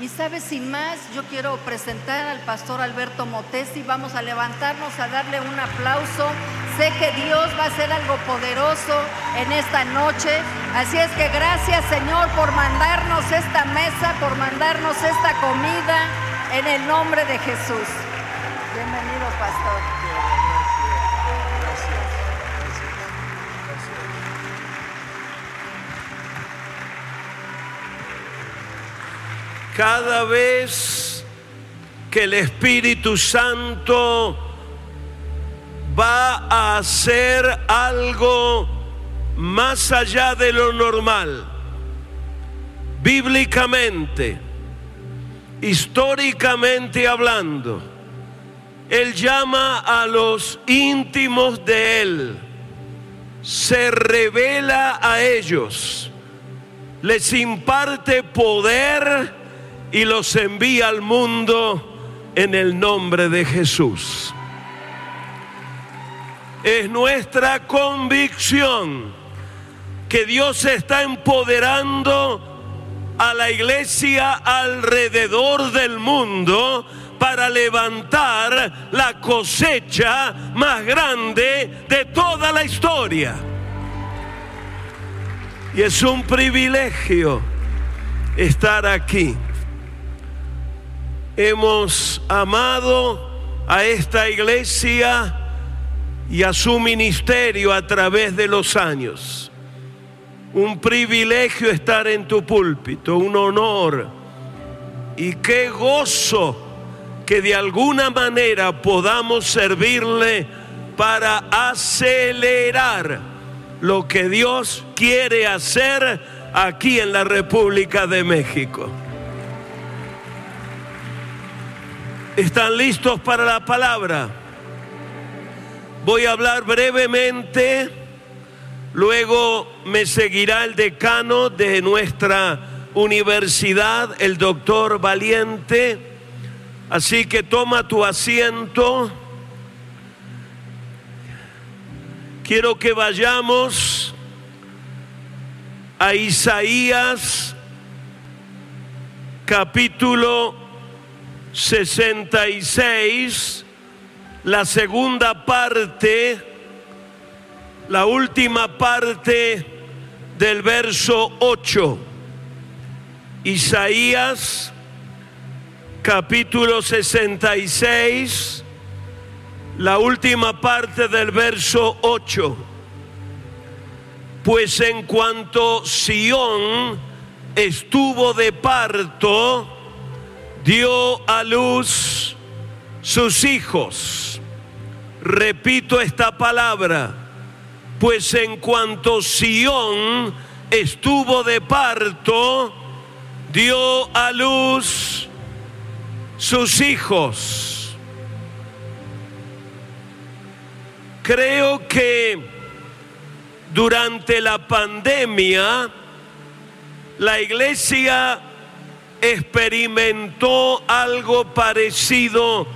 Y sabes, sin más, yo quiero presentar al pastor Alberto Motesi. Vamos a levantarnos a darle un aplauso. Sé que Dios va a hacer algo poderoso en esta noche. Así es que gracias Señor por mandarnos esta mesa, por mandarnos esta comida en el nombre de Jesús. Bienvenido, pastor. Cada vez que el Espíritu Santo va a hacer algo más allá de lo normal, bíblicamente, históricamente hablando, Él llama a los íntimos de Él, se revela a ellos, les imparte poder, y los envía al mundo en el nombre de Jesús. Es nuestra convicción que Dios está empoderando a la iglesia alrededor del mundo para levantar la cosecha más grande de toda la historia. Y es un privilegio estar aquí hemos amado a esta iglesia y a su ministerio a través de los años. Un privilegio estar en tu púlpito, un honor. Y qué gozo que de alguna manera podamos servirle para acelerar lo que Dios quiere hacer aquí en la República de México. ¿Están listos para la palabra? Voy a hablar brevemente, luego me seguirá el decano de nuestra universidad, el doctor Valiente. Así que toma tu asiento. Quiero que vayamos a Isaías capítulo 66, la segunda parte, la última parte del verso 8. Isaías capítulo 66, la última parte del verso 8. Pues en cuanto Sión estuvo de parto, dio a luz sus hijos. Repito esta palabra, pues en cuanto Sión estuvo de parto, dio a luz sus hijos. Creo que durante la pandemia la iglesia experimentó algo parecido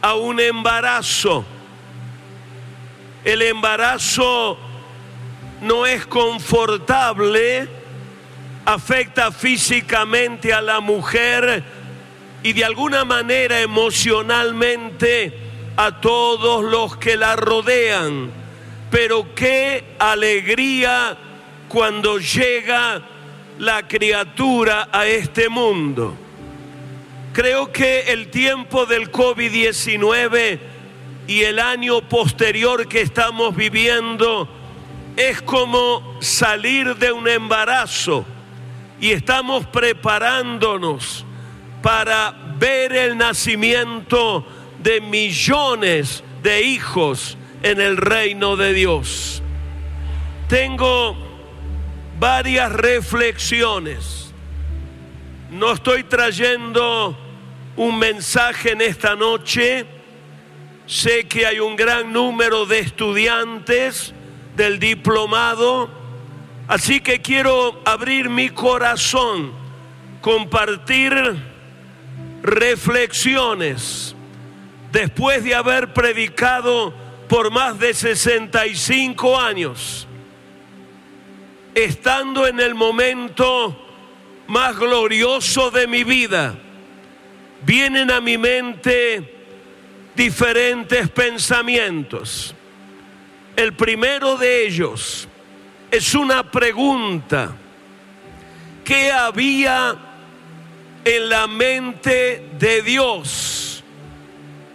a un embarazo. El embarazo no es confortable, afecta físicamente a la mujer y de alguna manera emocionalmente a todos los que la rodean. Pero qué alegría cuando llega la criatura a este mundo. Creo que el tiempo del COVID-19 y el año posterior que estamos viviendo es como salir de un embarazo y estamos preparándonos para ver el nacimiento de millones de hijos en el reino de Dios. Tengo varias reflexiones. No estoy trayendo un mensaje en esta noche. Sé que hay un gran número de estudiantes del diplomado, así que quiero abrir mi corazón, compartir reflexiones después de haber predicado por más de 65 años estando en el momento más glorioso de mi vida, vienen a mi mente diferentes pensamientos. El primero de ellos es una pregunta. ¿Qué había en la mente de Dios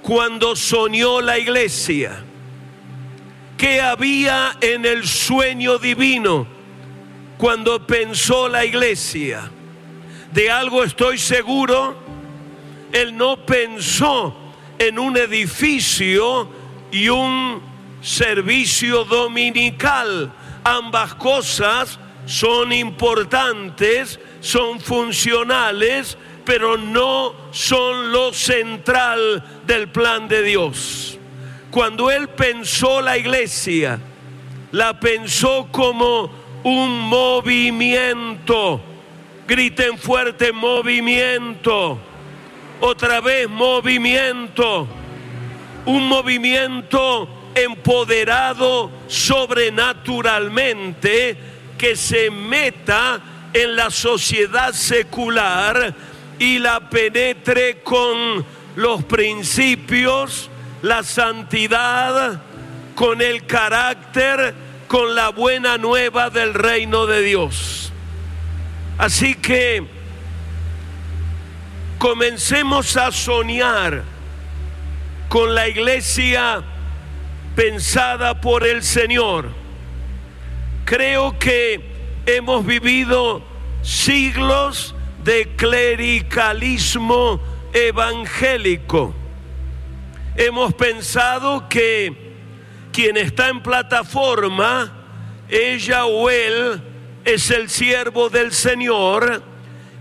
cuando soñó la iglesia? ¿Qué había en el sueño divino cuando pensó la iglesia? De algo estoy seguro, Él no pensó en un edificio y un servicio dominical. Ambas cosas son importantes, son funcionales, pero no son lo central del plan de Dios. Cuando Él pensó la iglesia, la pensó como un movimiento. Griten fuerte movimiento otra vez movimiento, un movimiento empoderado sobrenaturalmente que se meta en la sociedad secular y la penetre con los principios, la santidad, con el carácter, con la buena nueva del reino de Dios. Así que comencemos a soñar con la iglesia pensada por el Señor. Creo que hemos vivido siglos de clericalismo evangélico. Hemos pensado que quien está en plataforma, ella o él, es el siervo del Señor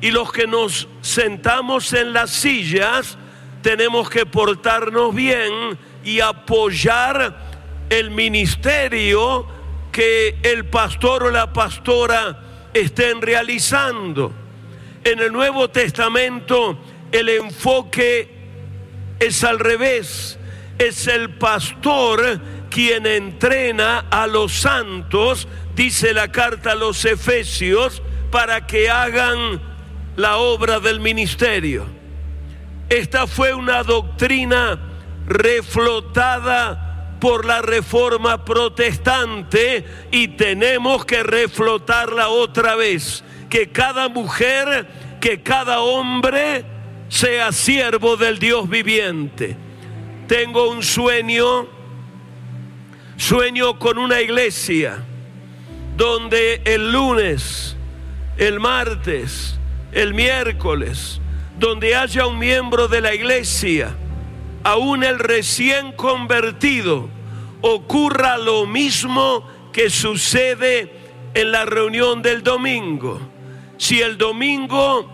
y los que nos sentamos en las sillas tenemos que portarnos bien y apoyar el ministerio que el pastor o la pastora estén realizando. En el Nuevo Testamento el enfoque es al revés. Es el pastor quien entrena a los santos, dice la carta a los Efesios, para que hagan la obra del ministerio. Esta fue una doctrina reflotada por la reforma protestante y tenemos que reflotarla otra vez. Que cada mujer, que cada hombre sea siervo del Dios viviente. Tengo un sueño, sueño con una iglesia donde el lunes, el martes, el miércoles, donde haya un miembro de la iglesia, aún el recién convertido, ocurra lo mismo que sucede en la reunión del domingo. Si el domingo,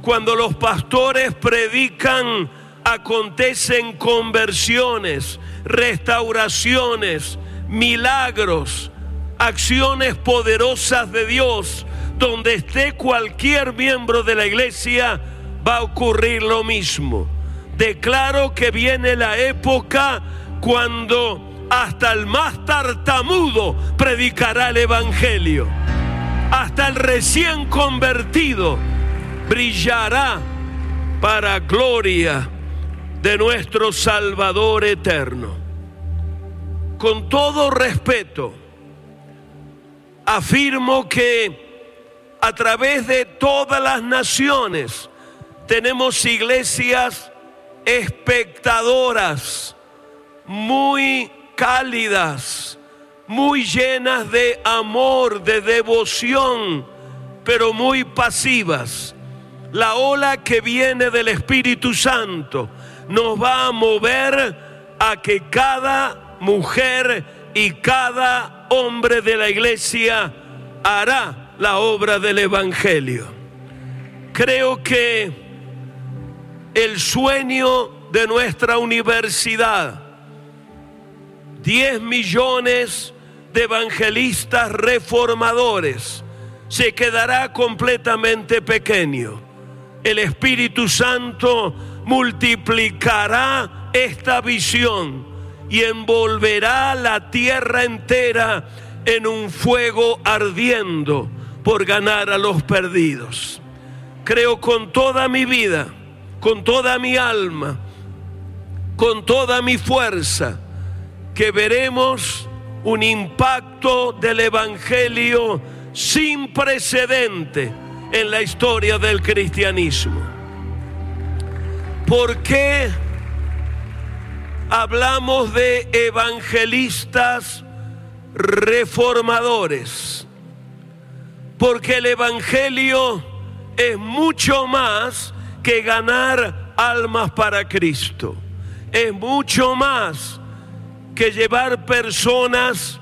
cuando los pastores predican, acontecen conversiones, restauraciones, milagros, acciones poderosas de Dios, donde esté cualquier miembro de la iglesia, va a ocurrir lo mismo. Declaro que viene la época cuando hasta el más tartamudo predicará el Evangelio. Hasta el recién convertido brillará para gloria de nuestro Salvador eterno. Con todo respeto, afirmo que a través de todas las naciones tenemos iglesias espectadoras, muy cálidas, muy llenas de amor, de devoción, pero muy pasivas. La ola que viene del Espíritu Santo nos va a mover a que cada mujer y cada hombre de la iglesia hará la obra del Evangelio. Creo que el sueño de nuestra universidad, 10 millones de evangelistas reformadores, se quedará completamente pequeño. El Espíritu Santo multiplicará esta visión y envolverá la tierra entera en un fuego ardiendo por ganar a los perdidos. creo con toda mi vida, con toda mi alma, con toda mi fuerza, que veremos un impacto del Evangelio sin precedente en la historia del cristianismo. ¿Por qué hablamos de evangelistas reformadores? Porque el Evangelio es mucho más que ganar almas para Cristo. Es mucho más que llevar personas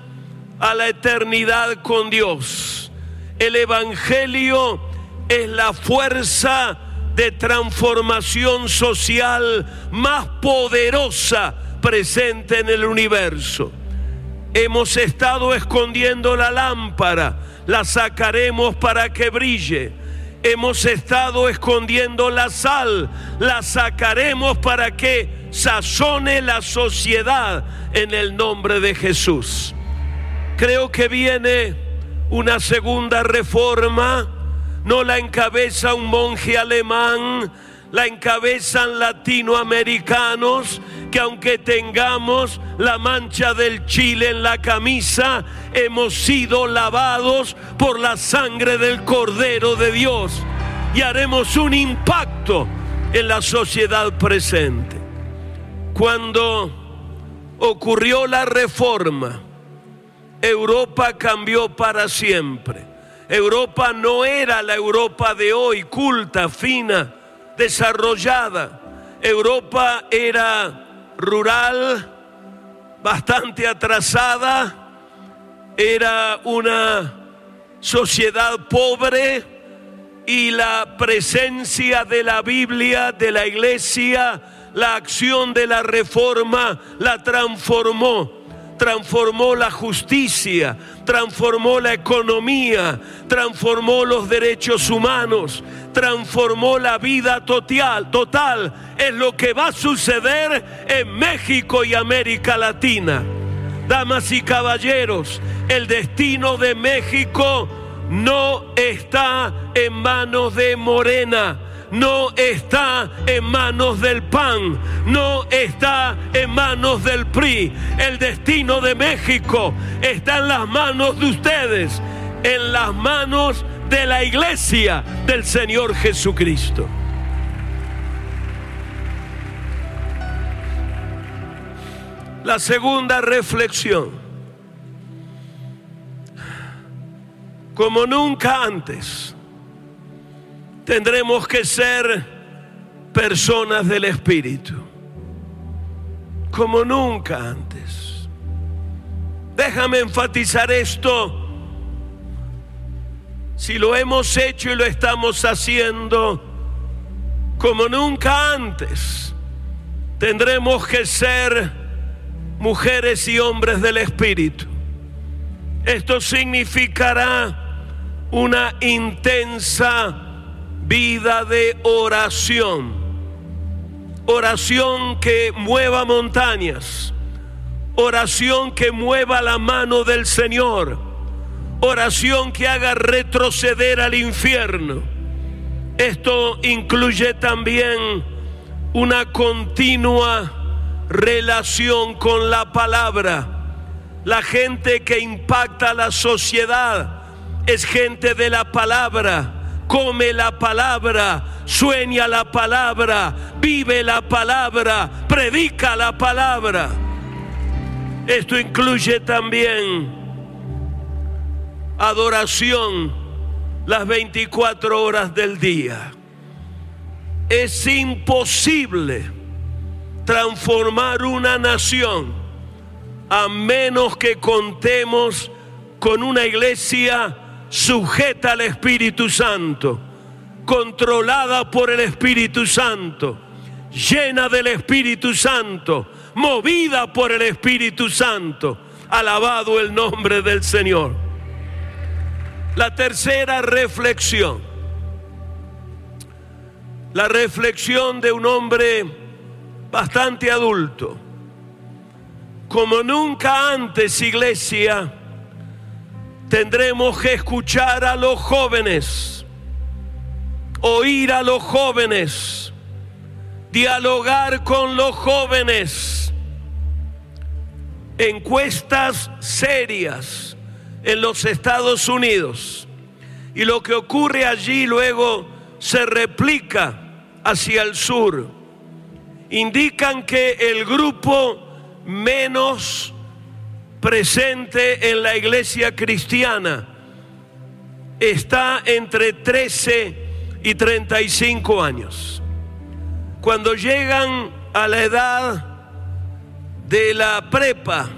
a la eternidad con Dios. El Evangelio es la fuerza de transformación social más poderosa presente en el universo. Hemos estado escondiendo la lámpara, la sacaremos para que brille. Hemos estado escondiendo la sal, la sacaremos para que sazone la sociedad en el nombre de Jesús. Creo que viene una segunda reforma, no la encabeza un monje alemán, la encabezan latinoamericanos que aunque tengamos la mancha del chile en la camisa, hemos sido lavados por la sangre del Cordero de Dios y haremos un impacto en la sociedad presente. Cuando ocurrió la reforma, Europa cambió para siempre. Europa no era la Europa de hoy, culta, fina, desarrollada. Europa era rural, bastante atrasada, era una sociedad pobre y la presencia de la Biblia, de la iglesia, la acción de la reforma la transformó transformó la justicia, transformó la economía, transformó los derechos humanos, transformó la vida total, total. Es lo que va a suceder en México y América Latina. Damas y caballeros, el destino de México no está en manos de Morena no está en manos del PAN, no está en manos del PRI. El destino de México está en las manos de ustedes, en las manos de la iglesia del Señor Jesucristo. La segunda reflexión. Como nunca antes tendremos que ser personas del Espíritu, como nunca antes. Déjame enfatizar esto. Si lo hemos hecho y lo estamos haciendo como nunca antes, tendremos que ser mujeres y hombres del Espíritu. Esto significará una intensa vida de oración. Oración que mueva montañas. Oración que mueva la mano del Señor. Oración que haga retroceder al infierno. Esto incluye también una continua relación con la palabra. La gente que impacta la sociedad es gente de la palabra come la palabra, sueña la palabra, vive la palabra, predica la palabra. Esto incluye también adoración las 24 horas del día. Es imposible transformar una nación a menos que contemos con una iglesia sujeta al Espíritu Santo, controlada por el Espíritu Santo, llena del Espíritu Santo, movida por el Espíritu Santo. Alabado el nombre del Señor. La tercera reflexión. La reflexión de un hombre bastante adulto. Como nunca antes, iglesia, tendremos que escuchar a los jóvenes, oír a los jóvenes, dialogar con los jóvenes, encuestas serias en los Estados Unidos. Y lo que ocurre allí luego se replica hacia el sur. Indican que el grupo menos presente en la iglesia cristiana está entre 13 y 35 años. Cuando llegan a la edad de la prepa,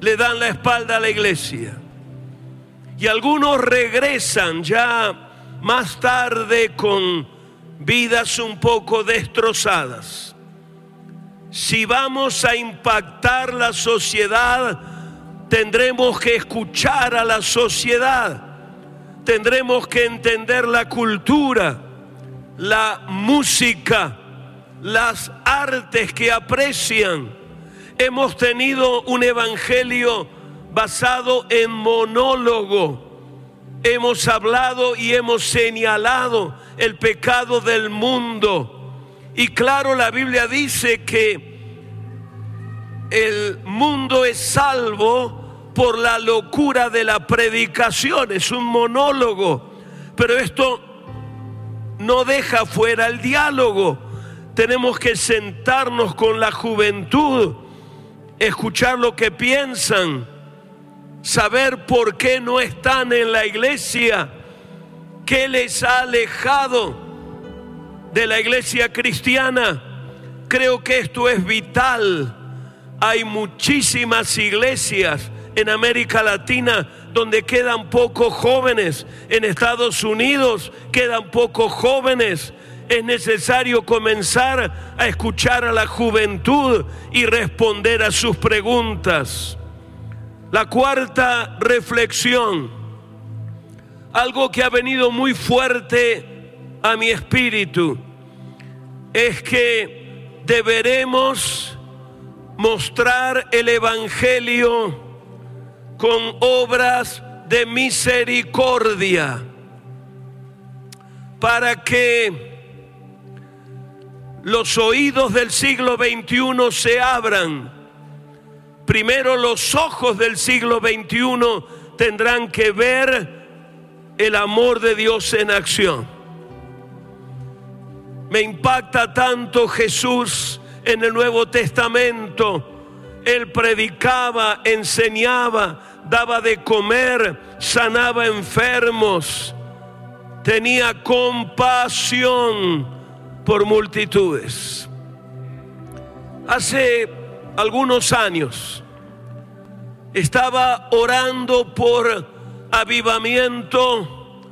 le dan la espalda a la iglesia. Y algunos regresan ya más tarde con vidas un poco destrozadas. Si vamos a impactar la sociedad, tendremos que escuchar a la sociedad, tendremos que entender la cultura, la música, las artes que aprecian. Hemos tenido un evangelio basado en monólogo. Hemos hablado y hemos señalado el pecado del mundo. Y claro, la Biblia dice que el mundo es salvo por la locura de la predicación, es un monólogo. Pero esto no deja fuera el diálogo. Tenemos que sentarnos con la juventud, escuchar lo que piensan, saber por qué no están en la iglesia, qué les ha alejado de la iglesia cristiana. Creo que esto es vital. Hay muchísimas iglesias en América Latina donde quedan pocos jóvenes. En Estados Unidos quedan pocos jóvenes. Es necesario comenzar a escuchar a la juventud y responder a sus preguntas. La cuarta reflexión, algo que ha venido muy fuerte a mi espíritu, es que deberemos mostrar el Evangelio con obras de misericordia para que los oídos del siglo XXI se abran. Primero los ojos del siglo XXI tendrán que ver el amor de Dios en acción. Me impacta tanto Jesús en el Nuevo Testamento. Él predicaba, enseñaba, daba de comer, sanaba enfermos, tenía compasión por multitudes. Hace algunos años estaba orando por avivamiento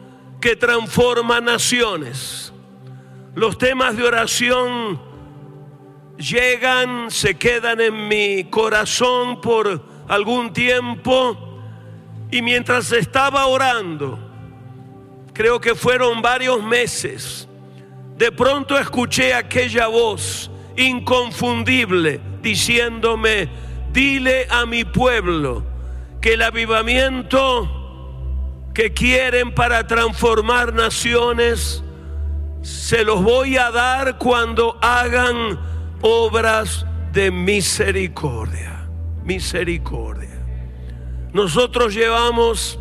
que transforma naciones. Los temas de oración llegan, se quedan en mi corazón por algún tiempo y mientras estaba orando, creo que fueron varios meses, de pronto escuché aquella voz inconfundible diciéndome, dile a mi pueblo que el avivamiento que quieren para transformar naciones, se los voy a dar cuando hagan obras de misericordia. Misericordia. Nosotros llevamos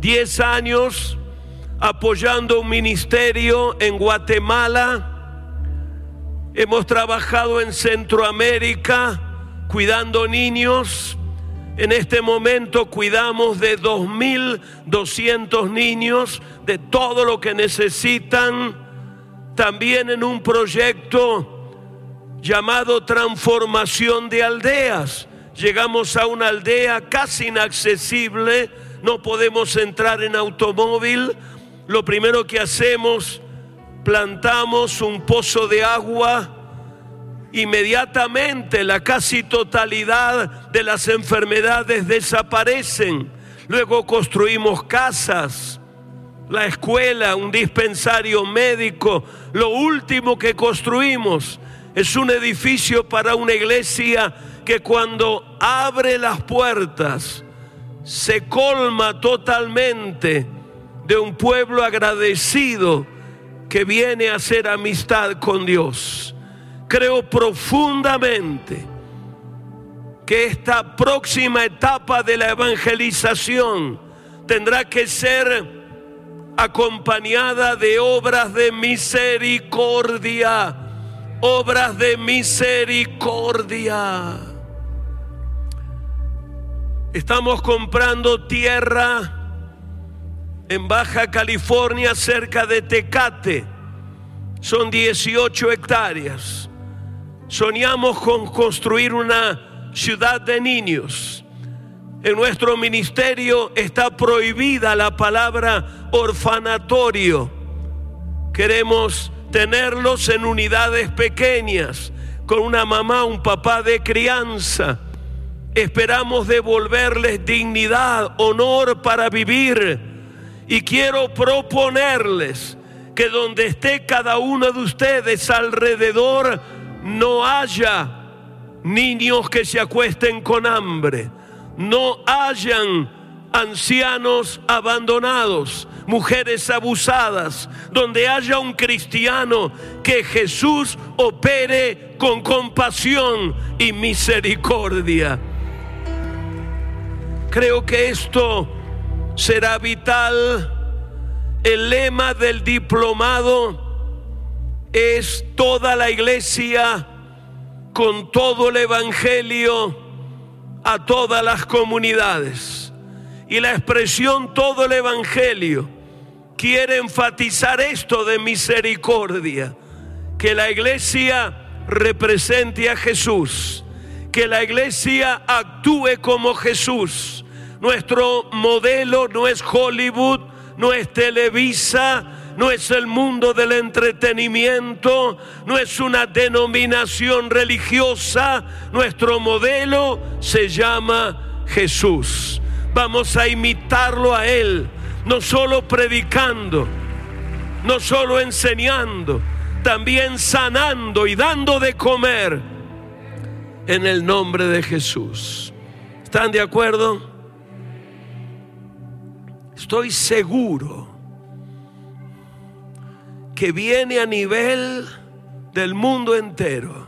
10 años apoyando un ministerio en Guatemala. Hemos trabajado en Centroamérica cuidando niños. En este momento cuidamos de 2.200 niños, de todo lo que necesitan. También en un proyecto llamado transformación de aldeas. Llegamos a una aldea casi inaccesible, no podemos entrar en automóvil, lo primero que hacemos, plantamos un pozo de agua, inmediatamente la casi totalidad de las enfermedades desaparecen. Luego construimos casas, la escuela, un dispensario médico. Lo último que construimos es un edificio para una iglesia que cuando abre las puertas se colma totalmente de un pueblo agradecido que viene a hacer amistad con Dios. Creo profundamente que esta próxima etapa de la evangelización tendrá que ser acompañada de obras de misericordia, obras de misericordia. Estamos comprando tierra en Baja California cerca de Tecate. Son 18 hectáreas. Soñamos con construir una ciudad de niños. En nuestro ministerio está prohibida la palabra orfanatorio. Queremos tenerlos en unidades pequeñas, con una mamá, un papá de crianza. Esperamos devolverles dignidad, honor para vivir y quiero proponerles que donde esté cada uno de ustedes alrededor no haya niños que se acuesten con hambre, no hayan ancianos abandonados, mujeres abusadas, donde haya un cristiano que Jesús opere con compasión y misericordia. Creo que esto será vital. El lema del diplomado es toda la iglesia con todo el Evangelio a todas las comunidades. Y la expresión todo el Evangelio quiere enfatizar esto de misericordia, que la iglesia represente a Jesús, que la iglesia actúe como Jesús nuestro modelo no es Hollywood, no es Televisa, no es el mundo del entretenimiento, no es una denominación religiosa. Nuestro modelo se llama Jesús. Vamos a imitarlo a Él, no solo predicando, no solo enseñando, también sanando y dando de comer en el nombre de Jesús. ¿Están de acuerdo? Estoy seguro que viene a nivel del mundo entero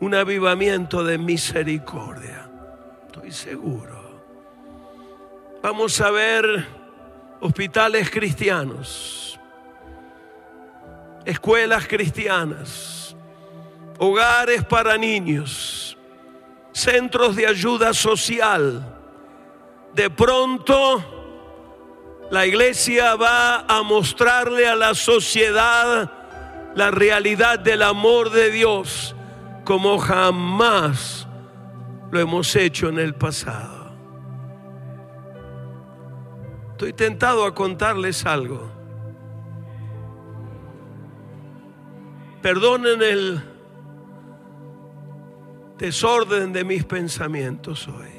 un avivamiento de misericordia. Estoy seguro. Vamos a ver hospitales cristianos, escuelas cristianas, hogares para niños, centros de ayuda social. De pronto la iglesia va a mostrarle a la sociedad la realidad del amor de Dios como jamás lo hemos hecho en el pasado. Estoy tentado a contarles algo. Perdonen el desorden de mis pensamientos hoy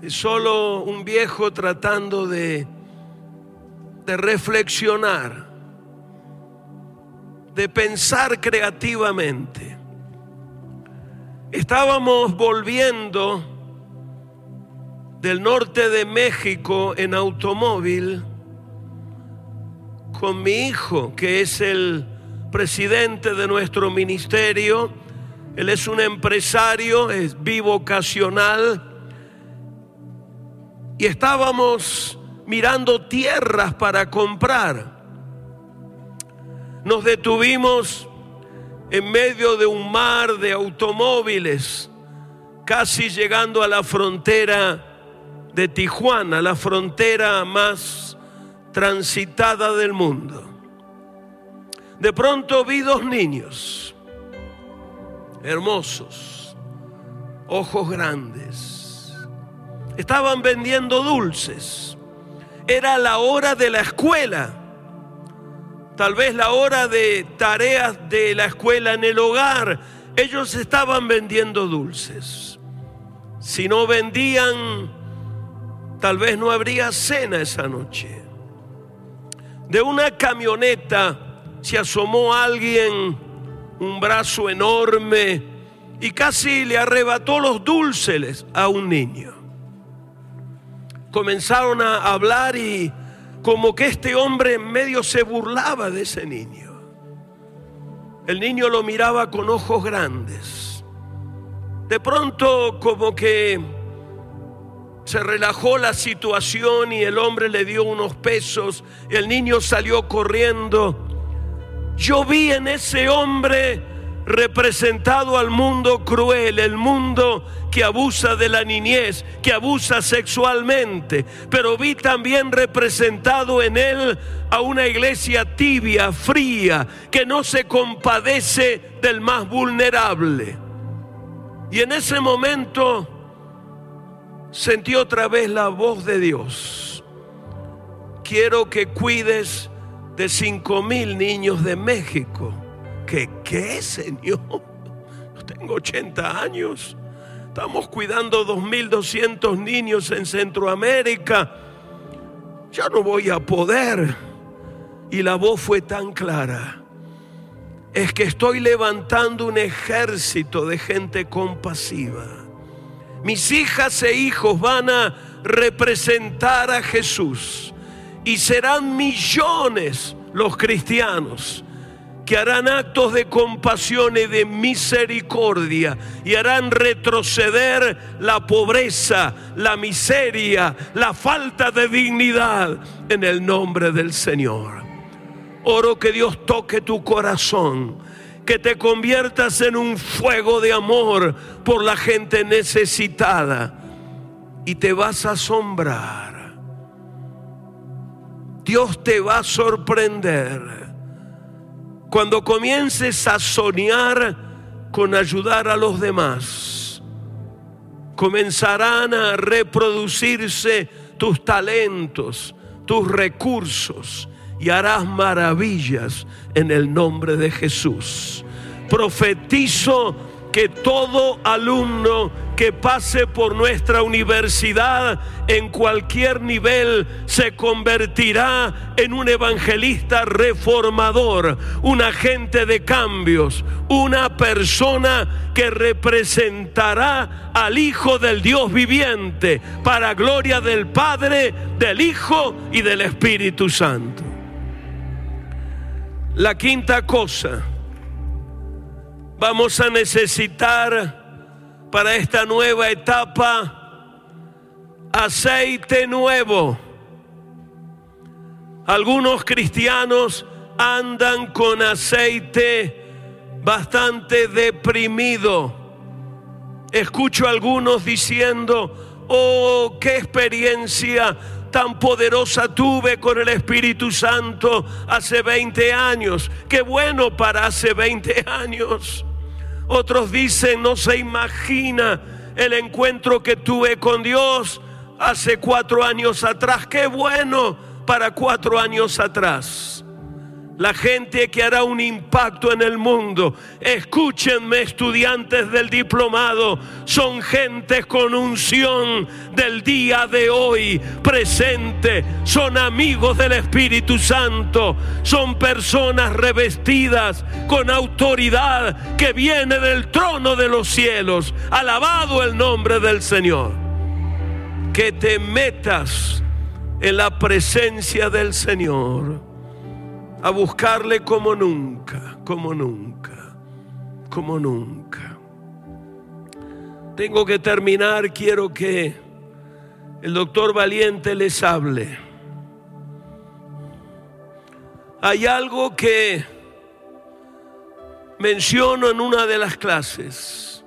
es solo un viejo tratando de, de reflexionar, de pensar creativamente. Estábamos volviendo del norte de México en automóvil con mi hijo, que es el presidente de nuestro ministerio. Él es un empresario, es bivocacional y estábamos mirando tierras para comprar. Nos detuvimos en medio de un mar de automóviles, casi llegando a la frontera de Tijuana, la frontera más transitada del mundo. De pronto vi dos niños, hermosos, ojos grandes estaban vendiendo dulces. Era la hora de la escuela. Tal vez la hora de tareas de la escuela en el hogar. Ellos estaban vendiendo dulces. Si no vendían, tal vez no habría cena esa noche. De una camioneta se asomó alguien, un brazo enorme, y casi le arrebató los dulces a un niño comenzaron a hablar y como que este hombre en medio se burlaba de ese niño. El niño lo miraba con ojos grandes. De pronto como que se relajó la situación y el hombre le dio unos pesos. El niño salió corriendo. Yo vi en ese hombre representado al mundo cruel, el mundo que abusa de la niñez, que abusa sexualmente, pero vi también representado en él a una iglesia tibia, fría, que no se compadece del más vulnerable. Y en ese momento sentí otra vez la voz de Dios. Quiero que cuides de cinco mil niños de México ¿Qué qué, Señor? No tengo 80 años. Estamos cuidando 2.200 niños en Centroamérica. Ya no voy a poder. Y la voz fue tan clara. Es que estoy levantando un ejército de gente compasiva. Mis hijas e hijos van a representar a Jesús. Y serán millones los cristianos que harán actos de compasión y de misericordia y harán retroceder la pobreza, la miseria, la falta de dignidad en el nombre del Señor. Oro que Dios toque tu corazón, que te conviertas en un fuego de amor por la gente necesitada y te vas a asombrar. Dios te va a sorprender cuando comiences a soñar con ayudar a los demás, comenzarán a reproducirse tus talentos, tus recursos y harás maravillas en el nombre de Jesús. Profetizo que todo alumno que pase por nuestra universidad en cualquier nivel se convertirá en un evangelista reformador, un agente de cambios, una persona que representará al Hijo del Dios viviente para gloria del Padre, del Hijo y del Espíritu Santo. La quinta cosa vamos a necesitar para esta nueva etapa aceite nuevo. Algunos cristianos andan con aceite bastante deprimido. Escucho a algunos diciendo, oh, qué experiencia tan poderosa tuve con el Espíritu Santo hace 20 años. Qué bueno para hace 20 años. Otros dicen, no se imagina el encuentro que tuve con Dios hace cuatro años atrás. Qué bueno para cuatro años atrás la gente que hará un impacto en el mundo. Escúchenme estudiantes del diplomado, son gente con unción del día de hoy presente, son amigos del Espíritu Santo, son personas revestidas con autoridad que viene del trono de los cielos. Alabado el nombre del Señor. Que te metas en la presencia del Señor a buscarle como nunca, como nunca, como nunca. Tengo que terminar, quiero que el doctor Valiente les hable. Hay algo que menciono en una de las clases.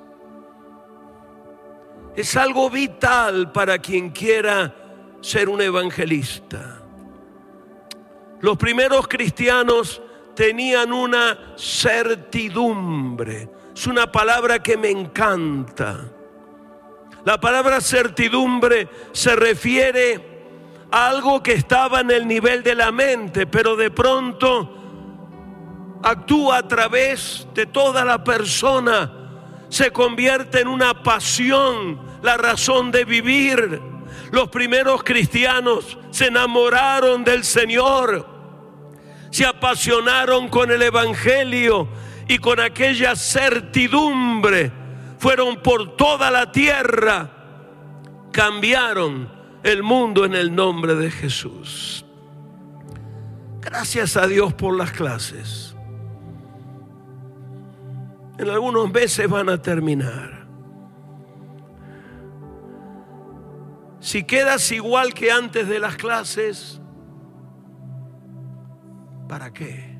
Es algo vital para quien quiera ser un evangelista. Los primeros cristianos tenían una certidumbre. Es una palabra que me encanta. La palabra certidumbre se refiere a algo que estaba en el nivel de la mente, pero de pronto actúa a través de toda la persona. Se convierte en una pasión, la razón de vivir. Los primeros cristianos se enamoraron del Señor se apasionaron con el Evangelio y con aquella certidumbre fueron por toda la tierra, cambiaron el mundo en el nombre de Jesús. Gracias a Dios por las clases. En algunos meses van a terminar. Si quedas igual que antes de las clases, ¿para qué?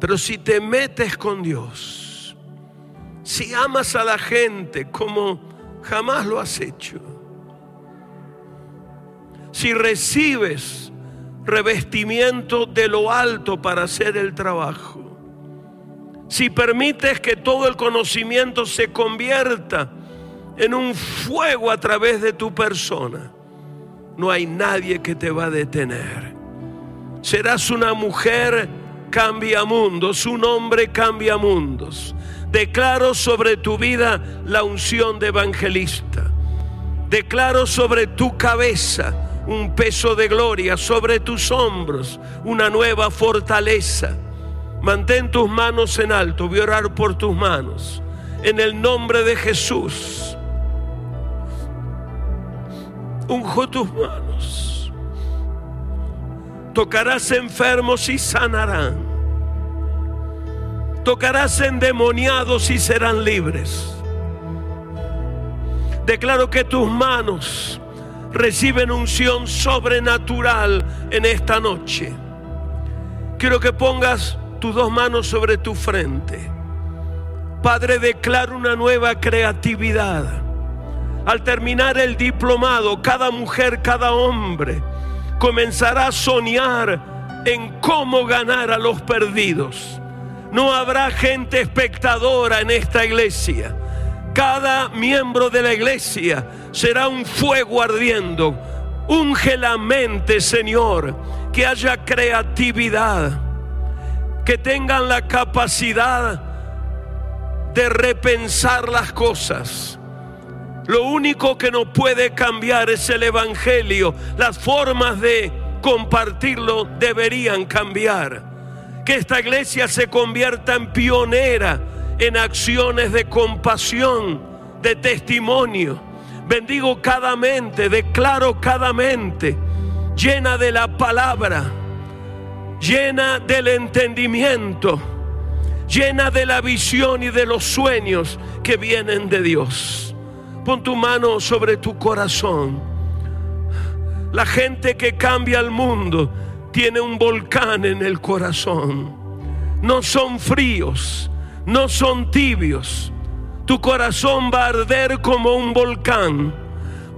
Pero si te metes con Dios, si amas a la gente como jamás lo has hecho, si recibes revestimiento de lo alto para hacer el trabajo, si permites que todo el conocimiento se convierta en un fuego a través de tu persona, no hay nadie que te va a detener. Serás una mujer cambia mundos, un hombre cambia mundos. Declaro sobre tu vida la unción de evangelista. Declaro sobre tu cabeza un peso de gloria, sobre tus hombros una nueva fortaleza Mantén tus manos en alto. Voy a orar por tus manos. En el nombre de Jesús. Unjo tus manos. Tocarás enfermos y sanarán. Tocarás endemoniados y serán libres. Declaro que tus manos reciben unción sobrenatural en esta noche. Quiero que pongas tus dos manos sobre tu frente. Padre, declaro una nueva creatividad. Al terminar el diplomado, cada mujer, cada hombre comenzará a soñar en cómo ganar a los perdidos. No habrá gente espectadora en esta iglesia. Cada miembro de la iglesia será un fuego ardiendo. Unge la mente, Señor, que haya creatividad que tengan la capacidad de repensar las cosas. Lo único que no puede cambiar es el Evangelio. Las formas de compartirlo deberían cambiar. Que esta iglesia se convierta en pionera en acciones de compasión, de testimonio. Bendigo cada mente, declaro cada mente llena de la palabra llena del entendimiento, llena de la visión y de los sueños que vienen de Dios. Pon tu mano sobre tu corazón. La gente que cambia el mundo tiene un volcán en el corazón. No son fríos, no son tibios. Tu corazón va a arder como un volcán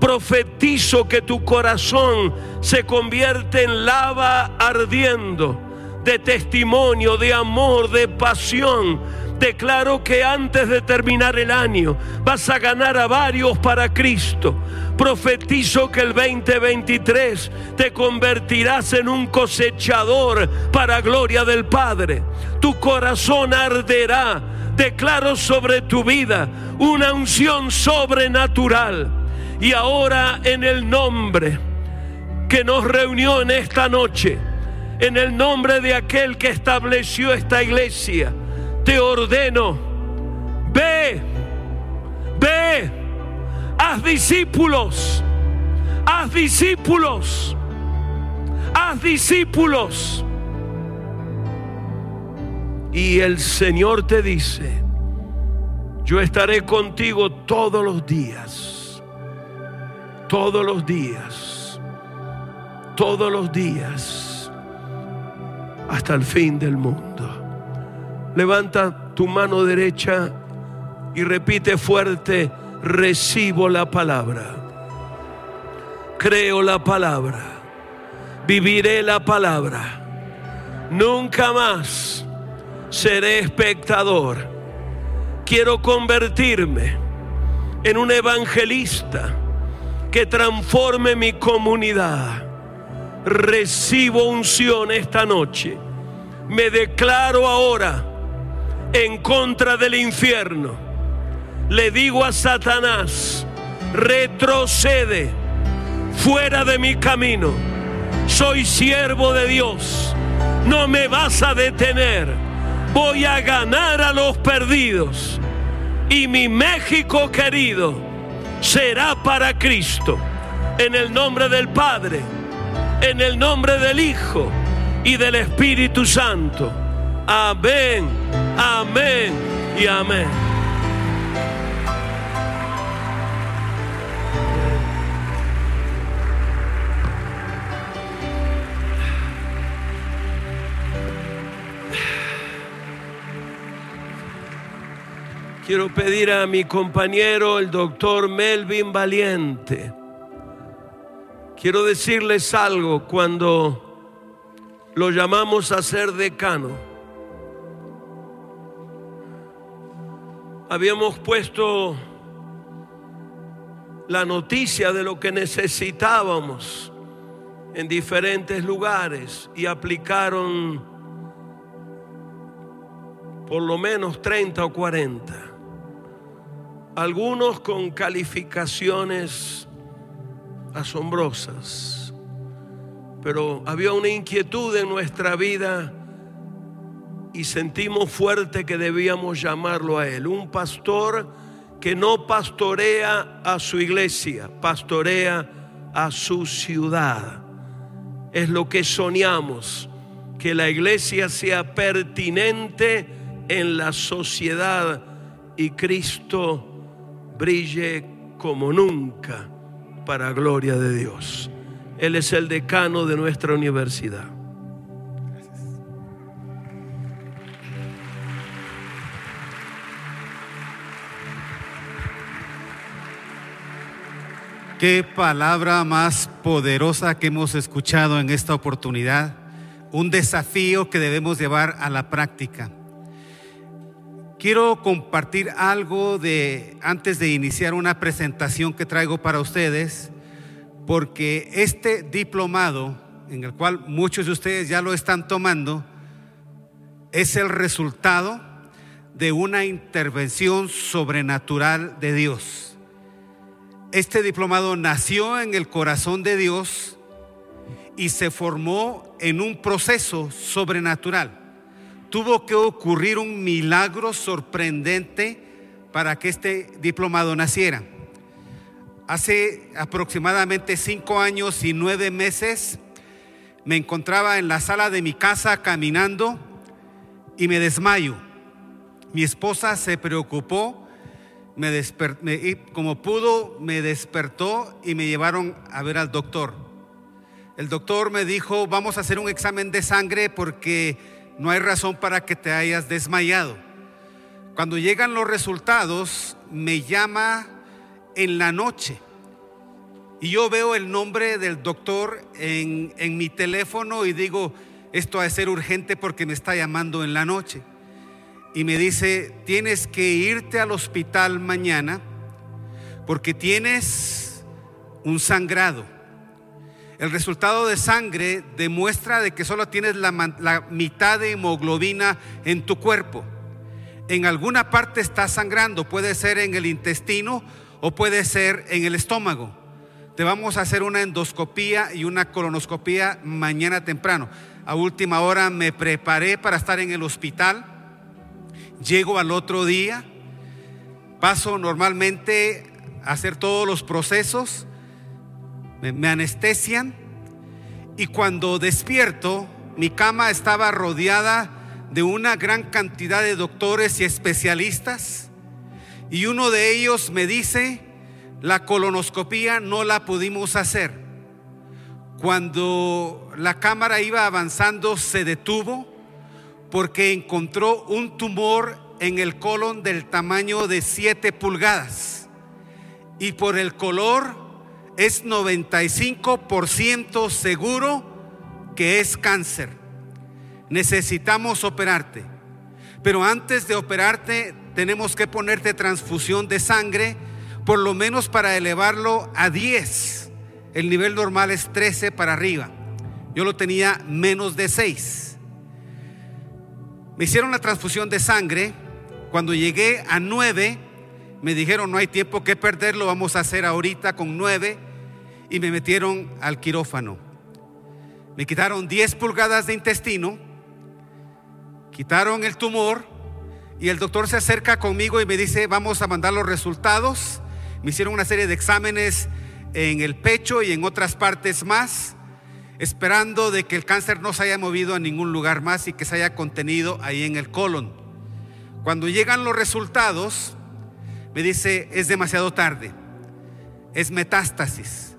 profetizo que tu corazón se convierte en lava ardiendo de testimonio, de amor, de pasión. Declaro que antes de terminar el año vas a ganar a varios para Cristo. Profetizo que el 2023 te convertirás en un cosechador para gloria del Padre. Tu corazón arderá. Declaro sobre tu vida una unción sobrenatural y ahora en el nombre que nos reunió en esta noche, en el nombre de aquel que estableció esta iglesia, te ordeno, ve, ve, haz discípulos, haz discípulos, haz discípulos. Y el Señor te dice, yo estaré contigo todos los días todos los días, todos los días, hasta el fin del mundo. Levanta tu mano derecha y repite fuerte, recibo la palabra, creo la palabra, viviré la palabra, nunca más seré espectador, quiero convertirme en un evangelista que transforme mi comunidad. Recibo unción esta noche. Me declaro ahora en contra del infierno. Le digo a Satanás, retrocede fuera de mi camino. Soy siervo de Dios. No me vas a detener. Voy a ganar a los perdidos. Y mi México querido será para Cristo. En el nombre del Padre, en el nombre del Hijo y del Espíritu Santo. Amén, amén y amén. Quiero pedir a mi compañero, el doctor Melvin Valiente. Quiero decirles algo cuando lo llamamos a ser decano. Habíamos puesto la noticia de lo que necesitábamos en diferentes lugares y aplicaron por lo menos 30 o 40 algunos con calificaciones asombrosas, pero había una inquietud en nuestra vida y sentimos fuerte que debíamos llamarlo a él, un pastor que no pastorea a su iglesia, pastorea a su ciudad. Es lo que soñamos, que la iglesia sea pertinente en la sociedad y Cristo brille como nunca para gloria de Dios. Él es el decano de nuestra universidad. Qué palabra más poderosa que hemos escuchado en esta oportunidad. Un desafío que debemos llevar a la práctica. Quiero compartir algo de antes de iniciar una presentación que traigo para ustedes, porque este diplomado, en el cual muchos de ustedes ya lo están tomando, es el resultado de una intervención sobrenatural de Dios. Este diplomado nació en el corazón de Dios y se formó en un proceso sobrenatural tuvo que ocurrir un milagro sorprendente para que este diplomado naciera. Hace aproximadamente cinco años y nueve meses me encontraba en la sala de mi casa caminando y me desmayo. Mi esposa se preocupó, me, como pudo, me despertó y me llevaron a ver al doctor. El doctor me dijo, vamos a hacer un examen de sangre porque no hay razón para que te hayas desmayado. Cuando llegan los resultados, me llama en la noche y yo veo el nombre del doctor en, en mi teléfono y digo, esto ha de ser urgente porque me está llamando en la noche. Y me dice, tienes que irte al hospital mañana porque tienes un sangrado. El resultado de sangre demuestra de que solo tienes la, mitad de hemoglobina en tu cuerpo. En alguna parte está sangrando, puede ser en el intestino o puede ser en el estómago. Te vamos a hacer una endoscopía y una colonoscopía mañana temprano. A última hora me preparé para estar en el hospital. Llego al otro día. Paso normalmente a hacer todos los procesos me, anestesian y cuando despierto, mi cama estaba rodeada de una gran cantidad de doctores y especialistas y uno de ellos me dice, la colonoscopía no la pudimos hacer. Cuando la cámara iba avanzando se detuvo porque encontró un tumor en el colon del tamaño de 7 pulgadas y por el color es 95% seguro que es cáncer. Necesitamos operarte. Pero antes de operarte tenemos que ponerte transfusión de sangre, por lo menos para elevarlo a 10. El nivel normal es 13 para arriba. Yo lo tenía menos de 6. Me hicieron la transfusión de sangre. Cuando llegué a 9, me dijeron, no hay tiempo que perder, lo vamos a hacer ahorita con nueve. Y me metieron al quirófano. Me quitaron 10 pulgadas de intestino, quitaron el tumor y el doctor se acerca conmigo y me dice, vamos a mandar los resultados. Me hicieron una serie de exámenes en el pecho y en otras partes más. Esperando de que el cáncer no se haya movido a ningún lugar más y que se haya contenido ahí en el colon. Cuando llegan los resultados, me dice, es demasiado tarde, es metástasis.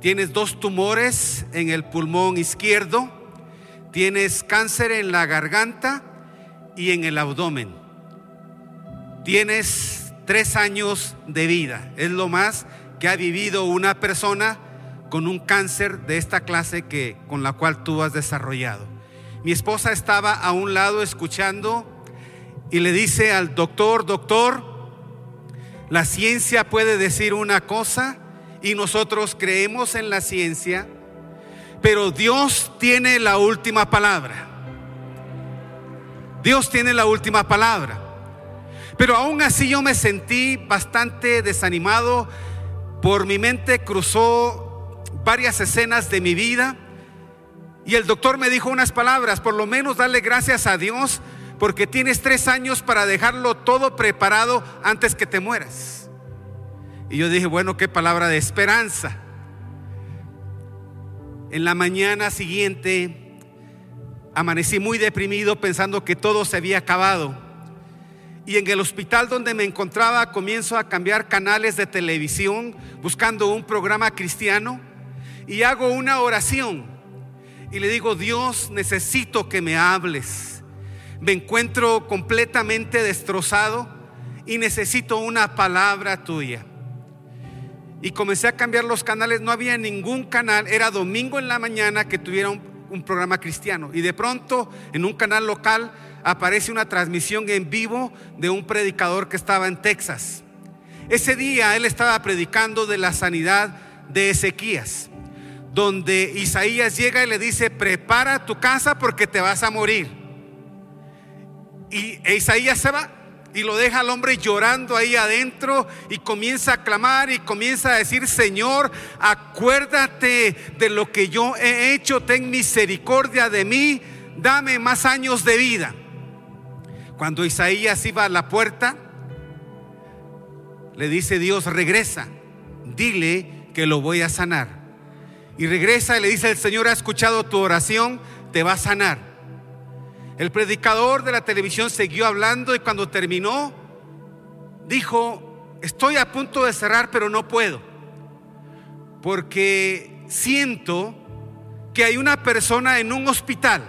Tienes dos tumores en el pulmón izquierdo, tienes cáncer en la garganta y en el abdomen. Tienes tres años de vida, es lo más que ha vivido una persona con un cáncer de esta clase que con la cual tú has desarrollado. Mi esposa estaba a un lado escuchando y le dice al doctor, doctor, la ciencia puede decir una cosa y nosotros creemos en la ciencia, pero Dios tiene la última palabra. Dios tiene la última palabra. Pero aún así yo me sentí bastante desanimado. Por mi mente cruzó varias escenas de mi vida. Y el doctor me dijo unas palabras, por lo menos darle gracias a Dios porque tienes tres años para dejarlo todo preparado antes que te mueras. Y yo dije, bueno, qué palabra de esperanza. En la mañana siguiente amanecí muy deprimido pensando que todo se había acabado. Y en el hospital donde me encontraba comienzo a cambiar canales de televisión buscando un programa cristiano y hago una oración y le digo, Dios, necesito que me hables me encuentro completamente destrozado y necesito una palabra tuya. Y comencé a cambiar los canales, no había ningún canal, era domingo en la mañana que tuviera un, programa cristiano. Y de pronto en un canal local aparece una transmisión en vivo de un predicador que estaba en Texas. Ese día él estaba predicando de la sanidad de Ezequías, donde Isaías llega y le dice, prepara tu casa porque te vas a morir. Y Isaías se va y lo deja al hombre llorando ahí adentro y comienza a clamar y comienza a decir, Señor, acuérdate de lo que yo he hecho, ten misericordia de mí, dame más años de vida. Cuando Isaías iba a la puerta, le dice Dios, regresa, dile que lo voy a sanar. Y regresa y le dice, el Señor ha escuchado tu oración, te va a sanar. El predicador de la televisión siguió hablando y cuando terminó, dijo, estoy a punto de cerrar, pero no puedo. Porque siento que hay una persona en un hospital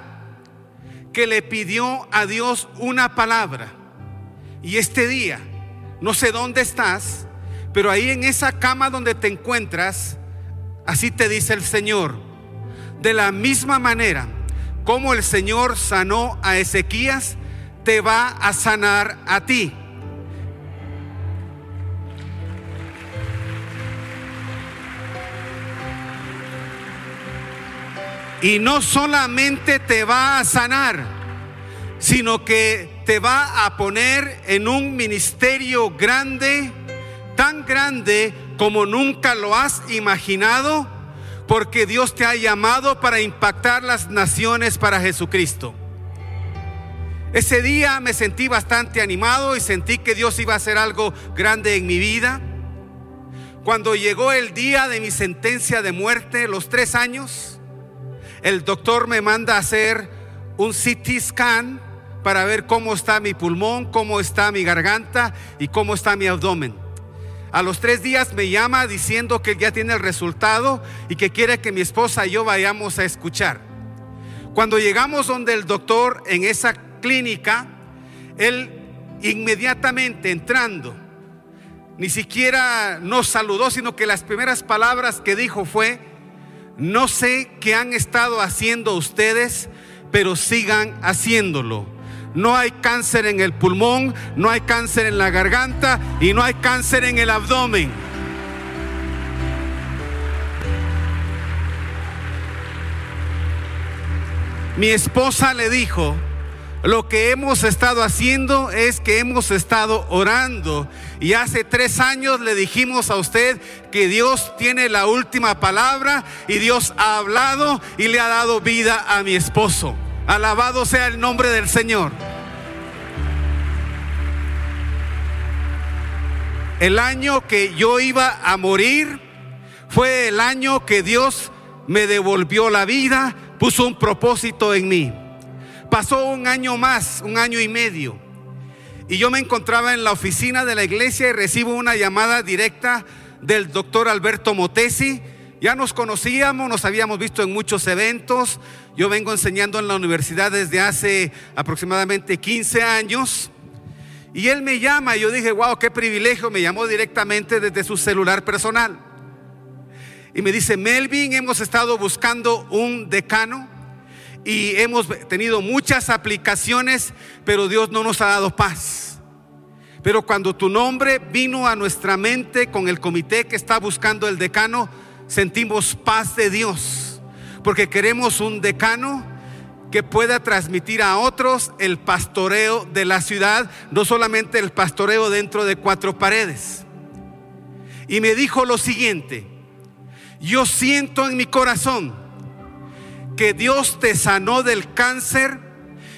que le pidió a Dios una palabra. Y este día, no sé dónde estás, pero ahí en esa cama donde te encuentras, así te dice el Señor, de la misma manera como el Señor sanó a Ezequías, te va a sanar a ti. Y no solamente te va a sanar, sino que te va a poner en un ministerio grande, tan grande como nunca lo has imaginado porque Dios te ha llamado para impactar las naciones para Jesucristo. Ese día me sentí bastante animado y sentí que Dios iba a hacer algo grande en mi vida. Cuando llegó el día de mi sentencia de muerte, los tres años, el doctor me manda a hacer un CT scan para ver cómo está mi pulmón, cómo está mi garganta y cómo está mi abdomen. A los tres días me llama diciendo que ya tiene el resultado y que quiere que mi esposa y yo vayamos a escuchar. Cuando llegamos donde el doctor en esa clínica, él inmediatamente entrando, ni siquiera nos saludó, sino que las primeras palabras que dijo fue, no sé qué han estado haciendo ustedes, pero sigan haciéndolo no hay cáncer en el pulmón, no hay cáncer en la garganta y no hay cáncer en el abdomen. Mi esposa le dijo, lo que hemos estado haciendo es que hemos estado orando. Y hace tres años le dijimos a usted que Dios tiene la última palabra y Dios ha hablado y le ha dado vida a mi esposo. Alabado sea el nombre del Señor. El año que yo iba a morir fue el año que Dios me devolvió la vida, puso un propósito en mí. Pasó un año más, un año y medio. Y yo me encontraba en la oficina de la iglesia y recibo una llamada directa del doctor Alberto Motesi. Ya nos conocíamos, nos habíamos visto en muchos eventos. Yo vengo enseñando en la universidad desde hace aproximadamente 15 años. Y él me llama y yo dije, wow, qué privilegio. Me llamó directamente desde su celular personal. Y me dice, Melvin, hemos estado buscando un decano y hemos tenido muchas aplicaciones, pero Dios no nos ha dado paz. Pero cuando tu nombre vino a nuestra mente con el comité que está buscando el decano, sentimos paz de Dios, porque queremos un decano que pueda transmitir a otros el pastoreo de la ciudad, no solamente el pastoreo dentro de cuatro paredes. Y me dijo lo siguiente, yo siento en mi corazón que Dios te sanó del cáncer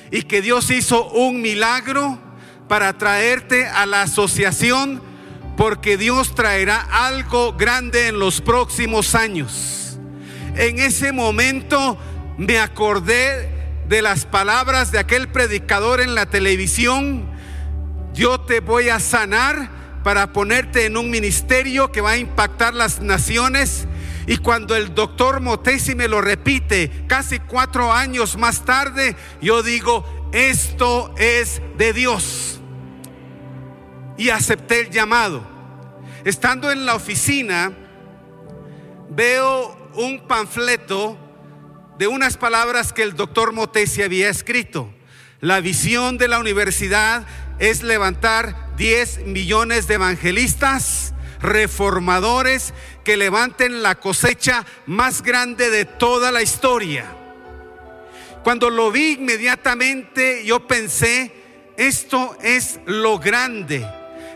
y que Dios hizo un milagro para traerte a la asociación porque Dios traerá algo grande en los próximos años. En ese momento me acordé de las palabras de aquel predicador en la televisión. Yo te voy a sanar para ponerte en un ministerio que va a impactar las naciones y cuando el doctor Motesi me lo repite casi cuatro años más tarde, yo digo, esto es de Dios. Y acepté el llamado. Estando en la oficina, veo un panfleto de unas palabras que el doctor Motesi había escrito. La visión de la universidad es levantar 10 millones de evangelistas, reformadores que levanten la cosecha más grande de toda la historia. Cuando lo vi inmediatamente, yo pensé, esto es lo grande,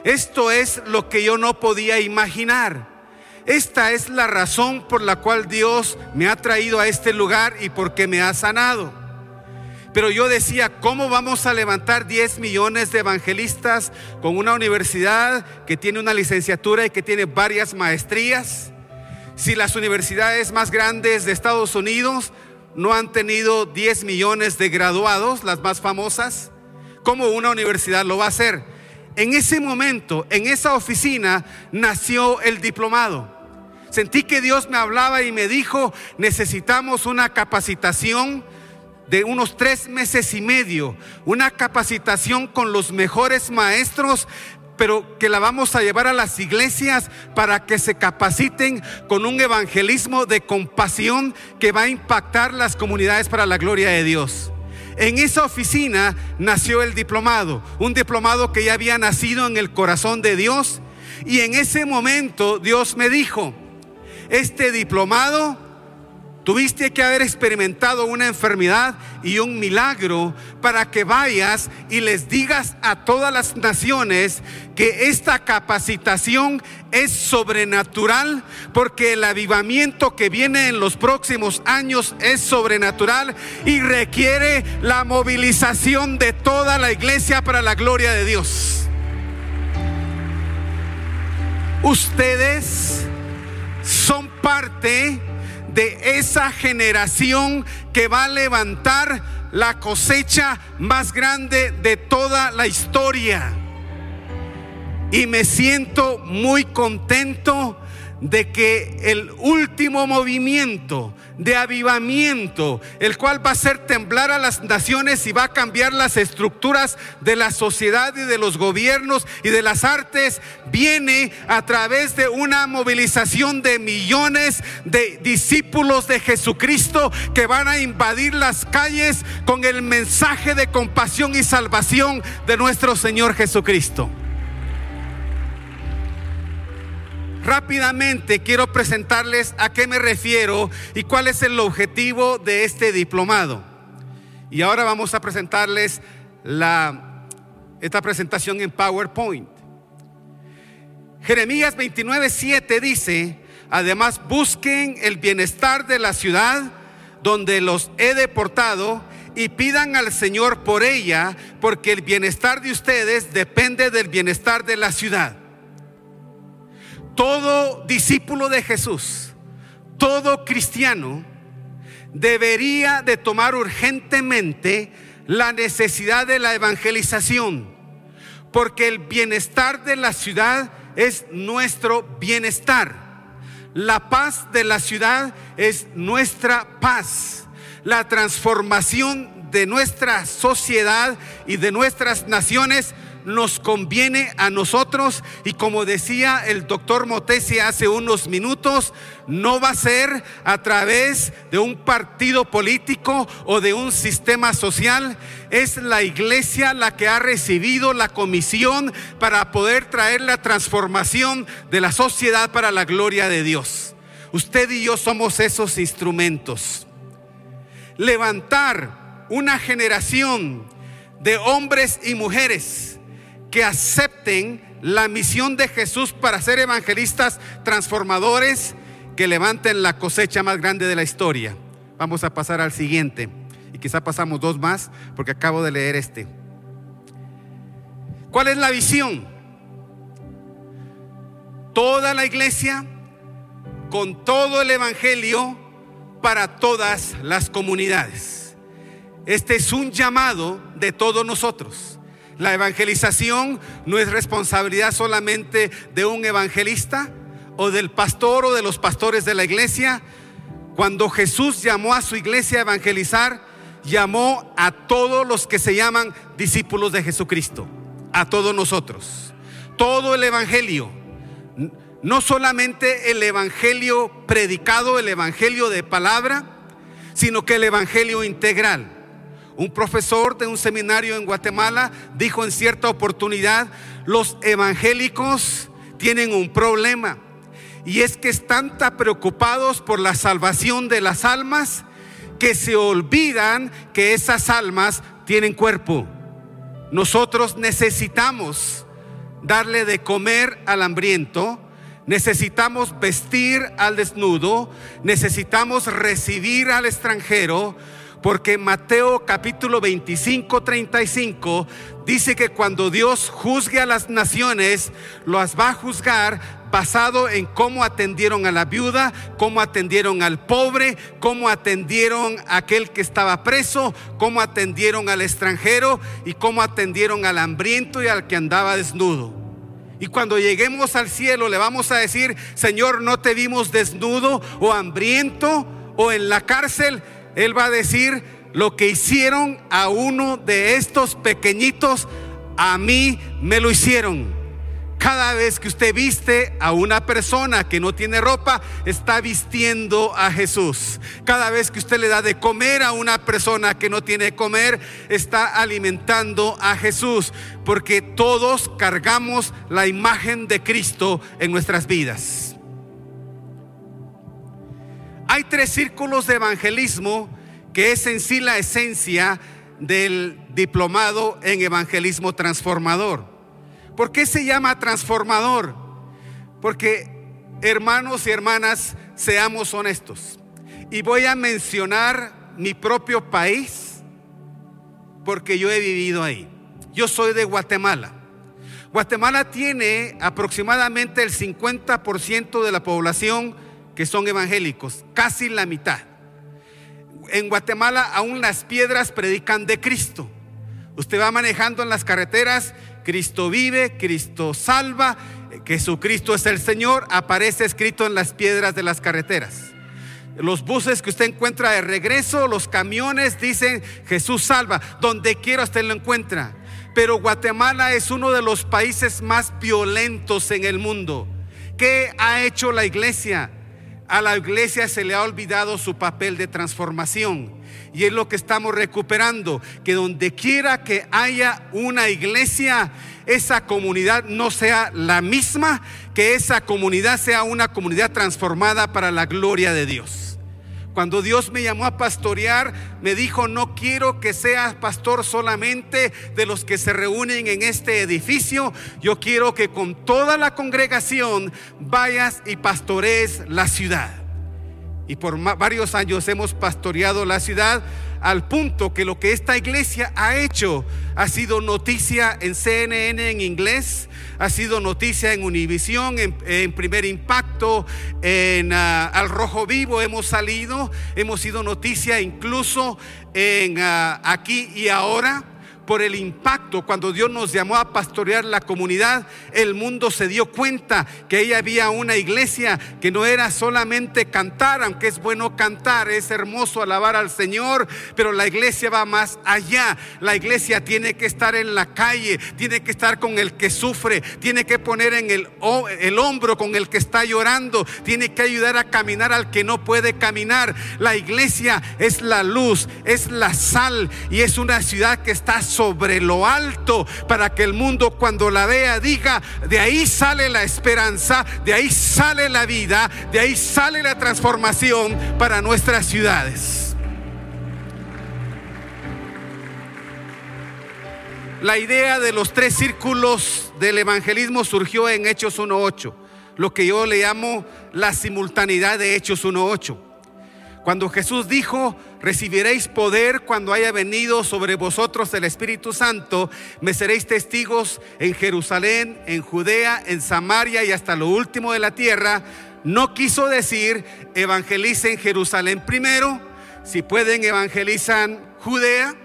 esto es lo que yo no podía imaginar. Esta es la razón por la cual Dios me ha traído a este lugar y porque me ha sanado. Pero yo decía, ¿cómo vamos a levantar 10 millones de evangelistas con una universidad que tiene una licenciatura y que tiene varias maestrías? Si las universidades más grandes de Estados Unidos no han tenido 10 millones de graduados, las más famosas, ¿cómo una universidad lo va a hacer? En ese momento, en esa oficina, nació el diplomado. Sentí que Dios me hablaba y me dijo, necesitamos una capacitación de unos tres meses y medio, una capacitación con los mejores maestros, pero que la vamos a llevar a las iglesias para que se capaciten con un evangelismo de compasión que va a impactar las comunidades para la gloria de Dios. En esa oficina nació el diplomado, un diplomado que ya había nacido en el corazón de Dios. Y en ese momento Dios me dijo, este diplomado Tuviste que haber experimentado una enfermedad y un milagro para que vayas y les digas a todas las naciones que esta capacitación es sobrenatural porque el avivamiento que viene en los próximos años es sobrenatural y requiere la movilización de toda la iglesia para la gloria de Dios. Ustedes son parte de esa generación que va a levantar la cosecha más grande de toda la historia. Y me siento muy contento de que el último movimiento de avivamiento, el cual va a hacer temblar a las naciones y va a cambiar las estructuras de la sociedad y de los gobiernos y de las artes, viene a través de una movilización de millones de discípulos de Jesucristo que van a invadir las calles con el mensaje de compasión y salvación de nuestro Señor Jesucristo. Rápidamente quiero presentarles a qué me refiero y cuál es el objetivo de este diplomado. Y ahora vamos a presentarles la, esta presentación en PowerPoint. Jeremías 29:7 dice, además busquen el bienestar de la ciudad donde los he deportado y pidan al Señor por ella, porque el bienestar de ustedes depende del bienestar de la ciudad. Todo discípulo de Jesús, todo cristiano debería de tomar urgentemente la necesidad de la evangelización, porque el bienestar de la ciudad es nuestro bienestar. La paz de la ciudad es nuestra paz. La transformación de nuestra sociedad y de nuestras naciones nos conviene a nosotros y como decía el doctor Motesi hace unos minutos, no va a ser a través de un partido político o de un sistema social, es la iglesia la que ha recibido la comisión para poder traer la transformación de la sociedad para la gloria de Dios. Usted y yo somos esos instrumentos. Levantar una generación de hombres y mujeres que acepten la misión de Jesús para ser evangelistas transformadores que levanten la cosecha más grande de la historia. Vamos a pasar al siguiente. Y quizá pasamos dos más porque acabo de leer este. ¿Cuál es la visión? Toda la iglesia con todo el Evangelio para todas las comunidades. Este es un llamado de todos nosotros. La evangelización no es responsabilidad solamente de un evangelista o del pastor o de los pastores de la iglesia. Cuando Jesús llamó a su iglesia a evangelizar, llamó a todos los que se llaman discípulos de Jesucristo, a todos nosotros. Todo el evangelio, no solamente el evangelio predicado, el evangelio de palabra, sino que el evangelio integral. Un profesor de un seminario en Guatemala dijo en cierta oportunidad, los evangélicos tienen un problema y es que están tan preocupados por la salvación de las almas que se olvidan que esas almas tienen cuerpo. Nosotros necesitamos darle de comer al hambriento, necesitamos vestir al desnudo, necesitamos recibir al extranjero, porque Mateo capítulo 25, 35 dice que cuando Dios juzgue a las naciones, las va a juzgar basado en cómo atendieron a la viuda, cómo atendieron al pobre, cómo atendieron a aquel que estaba preso, cómo atendieron al extranjero y cómo atendieron al hambriento y al que andaba desnudo. Y cuando lleguemos al cielo le vamos a decir, Señor, no te vimos desnudo o hambriento o en la cárcel, él va a decir, lo que hicieron a uno de estos pequeñitos, a mí me lo hicieron. Cada vez que usted viste a una persona que no tiene ropa, está vistiendo a Jesús. Cada vez que usted le da de comer a una persona que no tiene comer, está alimentando a Jesús. Porque todos cargamos la imagen de Cristo en nuestras vidas. Hay tres círculos de evangelismo que es en sí la esencia del diplomado en evangelismo transformador. ¿Por qué se llama transformador? Porque hermanos y hermanas, seamos honestos. Y voy a mencionar mi propio país porque yo he vivido ahí. Yo soy de Guatemala. Guatemala tiene aproximadamente el 50% de la población que son evangélicos, casi la mitad. En Guatemala aún las piedras predican de Cristo. Usted va manejando en las carreteras, Cristo vive, Cristo salva, Jesucristo es el Señor, aparece escrito en las piedras de las carreteras. Los buses que usted encuentra de regreso, los camiones dicen Jesús salva, donde quiera usted lo encuentra. Pero Guatemala es uno de los países más violentos en el mundo. ¿Qué ha hecho la iglesia? A la iglesia se le ha olvidado su papel de transformación. Y es lo que estamos recuperando, que donde quiera que haya una iglesia, esa comunidad no sea la misma, que esa comunidad sea una comunidad transformada para la gloria de Dios. Cuando Dios me llamó a pastorear, me dijo, no quiero que seas pastor solamente de los que se reúnen en este edificio, yo quiero que con toda la congregación vayas y pastorees la ciudad. Y por varios años hemos pastoreado la ciudad al punto que lo que esta iglesia ha hecho ha sido noticia en CNN en inglés, ha sido noticia en Univisión, en, Primer Impacto, en ah, Al Rojo Vivo hemos salido, hemos sido noticia incluso en ah, Aquí y Ahora por el impacto. Cuando Dios nos llamó a pastorear la comunidad, el mundo se dio cuenta que ahí había una iglesia que no era solamente cantar, aunque es bueno cantar, es hermoso alabar al Señor, pero la iglesia va más allá. La iglesia tiene que estar en la calle, tiene que estar con el que sufre, tiene que poner en el, el hombro con el que está llorando, tiene que ayudar a caminar al que no puede caminar. La iglesia es la luz, es la sal y es una ciudad que está sobre lo alto para que el mundo cuando la vea diga, de ahí sale la esperanza, de ahí sale la vida, de ahí sale la transformación para nuestras ciudades. La idea de los tres círculos del evangelismo surgió en Hechos 1.8, lo que yo le llamo la simultaneidad de Hechos 1.8. Cuando Jesús dijo, recibiréis poder cuando haya venido sobre vosotros el Espíritu Santo, me seréis testigos en Jerusalén, en Judea, en Samaria y hasta lo último de la tierra, no quiso decir evangelicen Jerusalén primero, si pueden evangelizan Judea,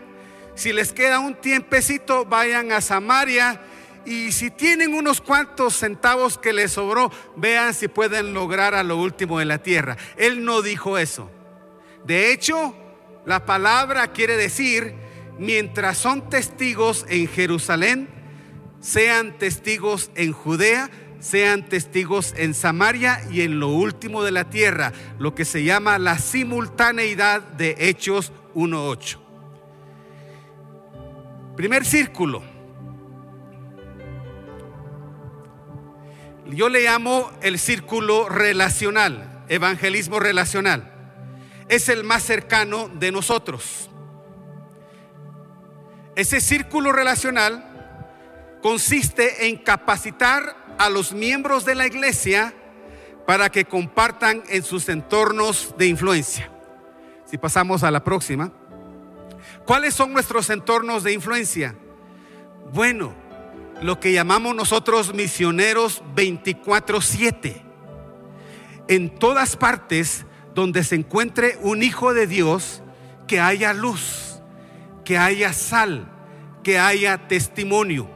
si les queda un tiempecito vayan a Samaria y si tienen unos cuantos centavos que les sobró, vean si pueden lograr a lo último de la tierra. Él no dijo eso. De hecho, la palabra quiere decir, mientras son testigos en Jerusalén, sean testigos en Judea, sean testigos en Samaria y en lo último de la tierra, lo que se llama la simultaneidad de Hechos 1.8. Primer círculo. Yo le llamo el círculo relacional, evangelismo relacional es el más cercano de nosotros. Ese círculo relacional consiste en capacitar a los miembros de la iglesia para que compartan en sus entornos de influencia. Si pasamos a la próxima. ¿Cuáles son nuestros entornos de influencia? Bueno, lo que llamamos nosotros misioneros 24/7. En todas partes donde se encuentre un hijo de Dios, que haya luz, que haya sal, que haya testimonio.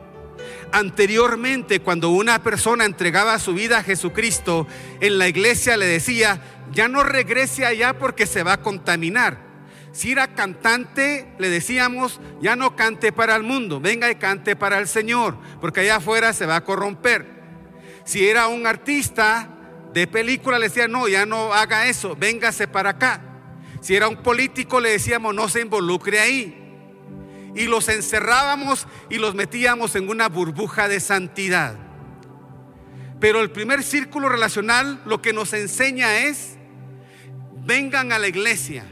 Anteriormente, cuando una persona entregaba su vida a Jesucristo, en la iglesia le decía, ya no regrese allá porque se va a contaminar. Si era cantante, le decíamos, ya no cante para el mundo, venga y cante para el Señor, porque allá afuera se va a corromper. Si era un artista, de película le decía, no, ya no haga eso, véngase para acá. Si era un político le decíamos, no se involucre ahí. Y los encerrábamos y los metíamos en una burbuja de santidad. Pero el primer círculo relacional lo que nos enseña es, vengan a la iglesia,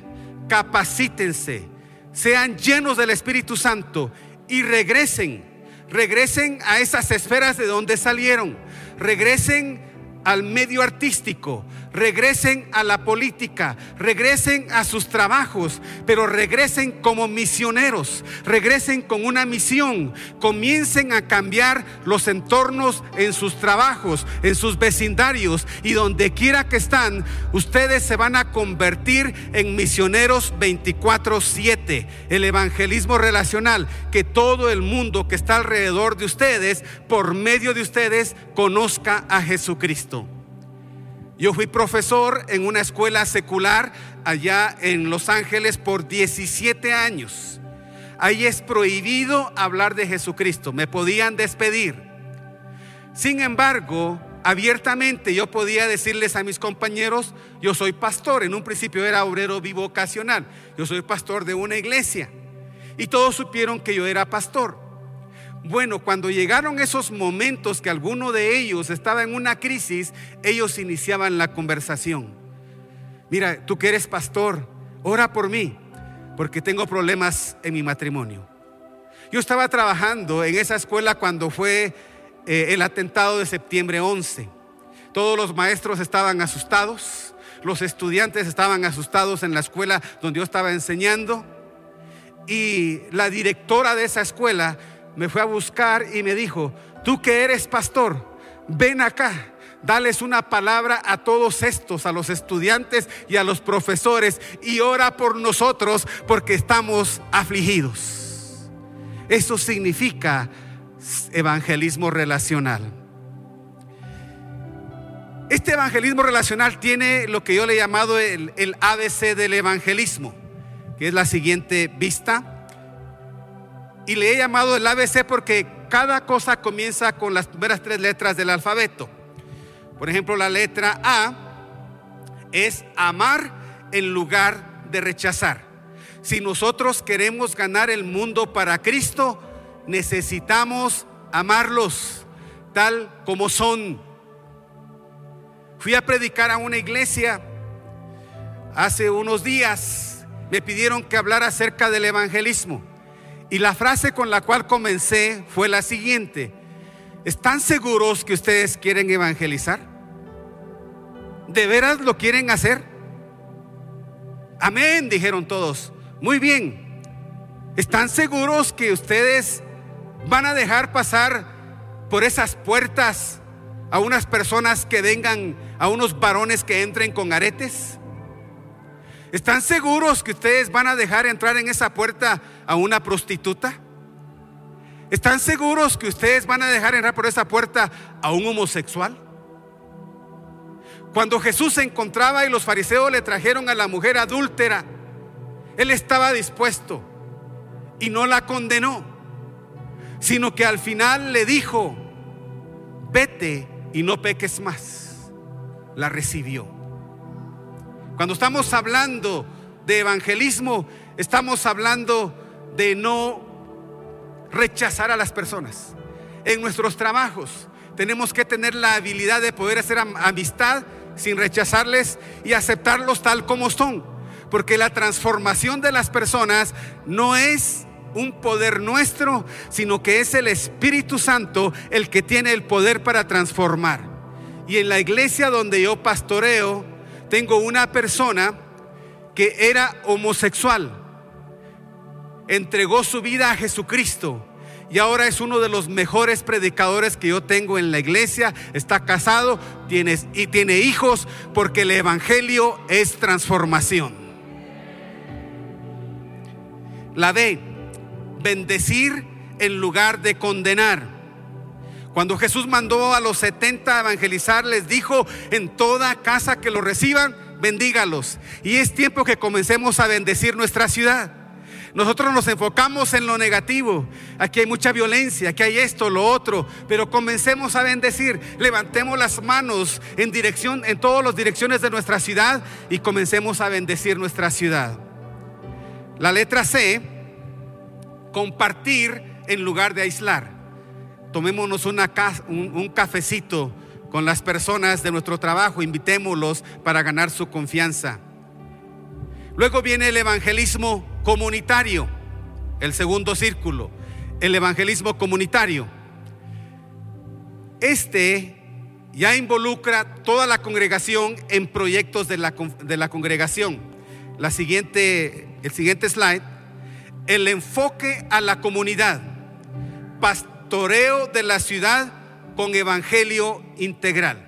capacítense, sean llenos del Espíritu Santo y regresen, regresen a esas esferas de donde salieron, regresen al medio artístico, regresen a la política, regresen a sus trabajos, pero regresen como misioneros, regresen con una misión, comiencen a cambiar los entornos en sus trabajos, en sus vecindarios y donde quiera que están, ustedes se van a convertir en misioneros 24/7, el evangelismo relacional, que todo el mundo que está alrededor de ustedes, por medio de ustedes, conozca a Jesucristo. Yo fui profesor en una escuela secular allá en Los Ángeles por 17 años. Ahí es prohibido hablar de Jesucristo. Me podían despedir. Sin embargo, abiertamente yo podía decirles a mis compañeros, yo soy pastor. En un principio era obrero bivocacional. Yo soy pastor de una iglesia. Y todos supieron que yo era pastor. Bueno, cuando llegaron esos momentos que alguno de ellos estaba en una crisis, ellos iniciaban la conversación. Mira, tú que eres pastor, ora por mí, porque tengo problemas en mi matrimonio. Yo estaba trabajando en esa escuela cuando fue eh, el atentado de septiembre 11. Todos los maestros estaban asustados, los estudiantes estaban asustados en la escuela donde yo estaba enseñando. y la directora de esa escuela me fue a buscar y me dijo, tú que eres pastor, ven acá. Dales una palabra a todos estos, a los estudiantes y a los profesores, y ora por nosotros porque estamos afligidos. Eso significa evangelismo relacional. Este evangelismo relacional tiene lo que yo le he llamado el, ABC del evangelismo, que es la siguiente vista. Y le he llamado el ABC porque cada cosa comienza con las primeras tres letras del alfabeto. Por ejemplo, la letra A es amar en lugar de rechazar. Si nosotros queremos ganar el mundo para Cristo, necesitamos amarlos tal como son. Fui a predicar a una iglesia hace unos días. Me pidieron que hablara acerca del evangelismo. Y la frase con la cual comencé fue la siguiente. ¿Están seguros que ustedes quieren evangelizar? ¿De veras lo quieren hacer? Amén, dijeron todos. Muy bien. ¿Están seguros que ustedes van a dejar pasar por esas puertas a unas personas que vengan, a unos varones que entren con aretes? ¿Están seguros que ustedes van a dejar entrar en esa puerta a una prostituta? ¿Están seguros que ustedes van a dejar entrar por esa puerta a un homosexual? Cuando Jesús se encontraba y los fariseos le trajeron a la mujer adúltera, él estaba dispuesto y no la condenó, sino que al final le dijo, vete y no peques más. La recibió. Cuando estamos hablando de evangelismo, estamos hablando de no rechazar a las personas. En nuestros trabajos tenemos que tener la habilidad de poder hacer amistad sin rechazarles y aceptarlos tal como son. Porque la transformación de las personas no es un poder nuestro, sino que es el Espíritu Santo el que tiene el poder para transformar. Y en la iglesia donde yo pastoreo, tengo una persona que era homosexual, entregó su vida a Jesucristo y ahora es uno de los mejores predicadores que yo tengo en la iglesia. Está casado tiene, y tiene hijos porque el Evangelio es transformación. La B, bendecir en lugar de condenar. Cuando Jesús mandó a los 70 a evangelizar, les dijo, en toda casa que lo reciban, bendígalos. Y es tiempo que comencemos a bendecir nuestra ciudad. Nosotros nos enfocamos en lo negativo. Aquí hay mucha violencia, aquí hay esto, lo otro, pero comencemos a bendecir. Levantemos las manos en dirección en todas las direcciones de nuestra ciudad y comencemos a bendecir nuestra ciudad. La letra C, compartir en lugar de aislar tomémonos un, un cafecito con las personas de nuestro trabajo, invitémoslos para ganar su confianza. Luego viene el evangelismo comunitario, el segundo círculo, el evangelismo comunitario. Este ya involucra toda la congregación en proyectos de la, de la congregación. La siguiente, el siguiente slide, el enfoque a la comunidad pastoreo de la ciudad con evangelio integral.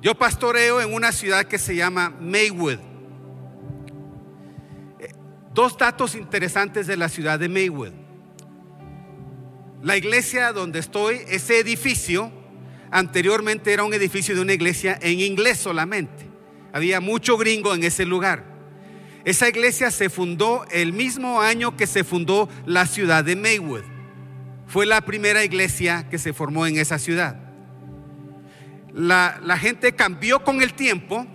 Yo pastoreo en una ciudad que se llama Maywood. Eh, dos datos interesantes de la ciudad de Maywood. La iglesia donde estoy, ese edificio, anteriormente era un edificio de una iglesia en inglés solamente. Había mucho gringo en ese lugar. Esa iglesia se fundó el mismo año que se fundó la ciudad de Maywood. Fue la primera iglesia que se formó en esa ciudad. La, gente cambió con el tiempo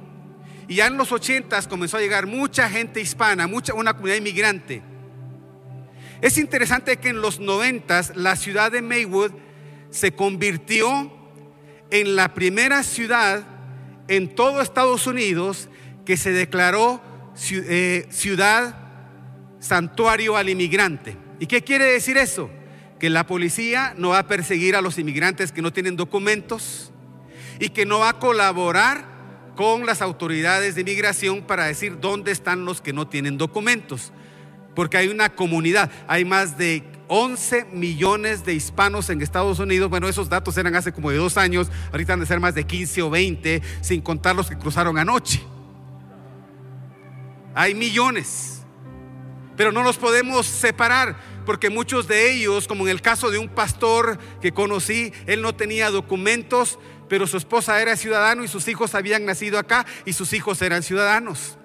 y ya en los ochentas comenzó a llegar mucha gente hispana, mucha, una comunidad inmigrante. Es interesante que en los noventas la ciudad de Maywood se convirtió en la primera ciudad en todo Estados Unidos que se declaró ciudad santuario al inmigrante. ¿Y qué quiere decir eso? Que la policía no va a perseguir a los inmigrantes que no tienen documentos y que no va a colaborar con las autoridades de migración para decir dónde están los que no tienen documentos. Porque hay una comunidad, hay más de 11 millones de hispanos en Estados Unidos. Bueno, esos datos eran hace como de dos años, ahorita han de ser más de 15 o 20, sin contar los que cruzaron anoche. Hay millones, pero no los podemos separar porque muchos de ellos, como en el caso de un pastor que conocí, él no tenía documentos, pero su esposa era ciudadano y sus hijos habían nacido acá y sus hijos eran ciudadanos.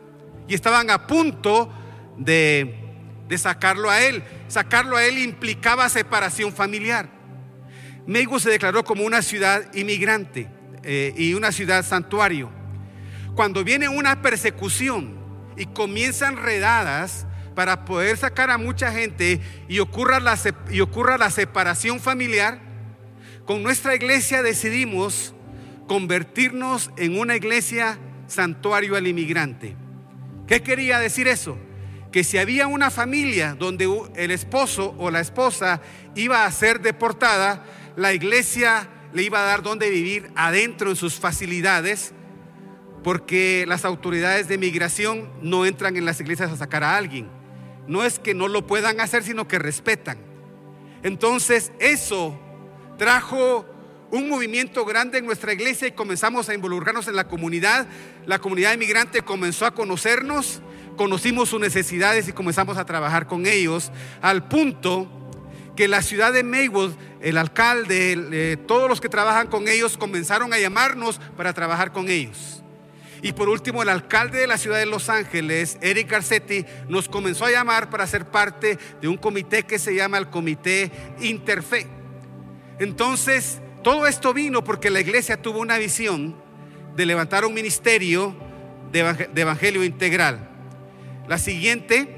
Y estaban a punto de, sacarlo a él. Sacarlo a él implicaba separación familiar. Meigo se declaró como una ciudad inmigrante eh, y una ciudad santuario. Cuando viene una persecución y comienzan redadas, para poder sacar a mucha gente y ocurra la, y ocurra la separación familiar, con nuestra iglesia decidimos convertirnos en una iglesia santuario al inmigrante. ¿Qué quería decir eso? Que si había una familia donde el esposo o la esposa iba a ser deportada, la iglesia le iba a dar donde vivir adentro en sus facilidades, porque las autoridades de migración no entran en las iglesias a sacar a alguien no es que no lo puedan hacer, sino que respetan. Entonces eso trajo un movimiento grande en nuestra iglesia y comenzamos a involucrarnos en la comunidad. La comunidad inmigrante comenzó a conocernos, conocimos sus necesidades y comenzamos a trabajar con ellos al punto que la ciudad de Maywood, el alcalde, eh, todos los que trabajan con ellos comenzaron a llamarnos para trabajar con ellos. Y por último, el alcalde de la ciudad de Los Ángeles, Eric Garcetti, nos comenzó a llamar para ser parte de un comité que se llama el Comité Interfe. Entonces, todo esto vino porque la iglesia tuvo una visión de levantar un ministerio de evangelio integral. La siguiente,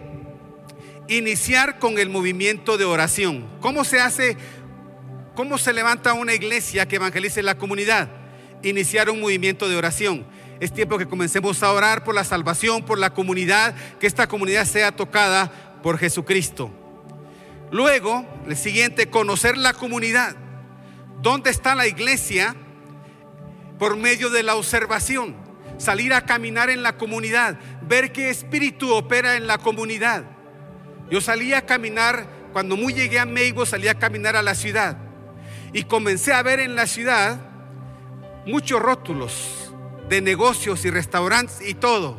iniciar con el movimiento de oración. ¿Cómo se hace? ¿Cómo se levanta una iglesia que evangelice la comunidad? Iniciar un movimiento de oración. Es tiempo que comencemos a orar por la salvación, por la comunidad, que esta comunidad sea tocada por Jesucristo. Luego, el siguiente, conocer la comunidad. ¿Dónde está la iglesia? Por medio de la observación. Salir a caminar en la comunidad, ver qué espíritu opera en la comunidad. Yo salí a caminar, cuando muy llegué a Meigo, salí a caminar a la ciudad. Y comencé a ver en la ciudad muchos rótulos de negocios y restaurantes y todo.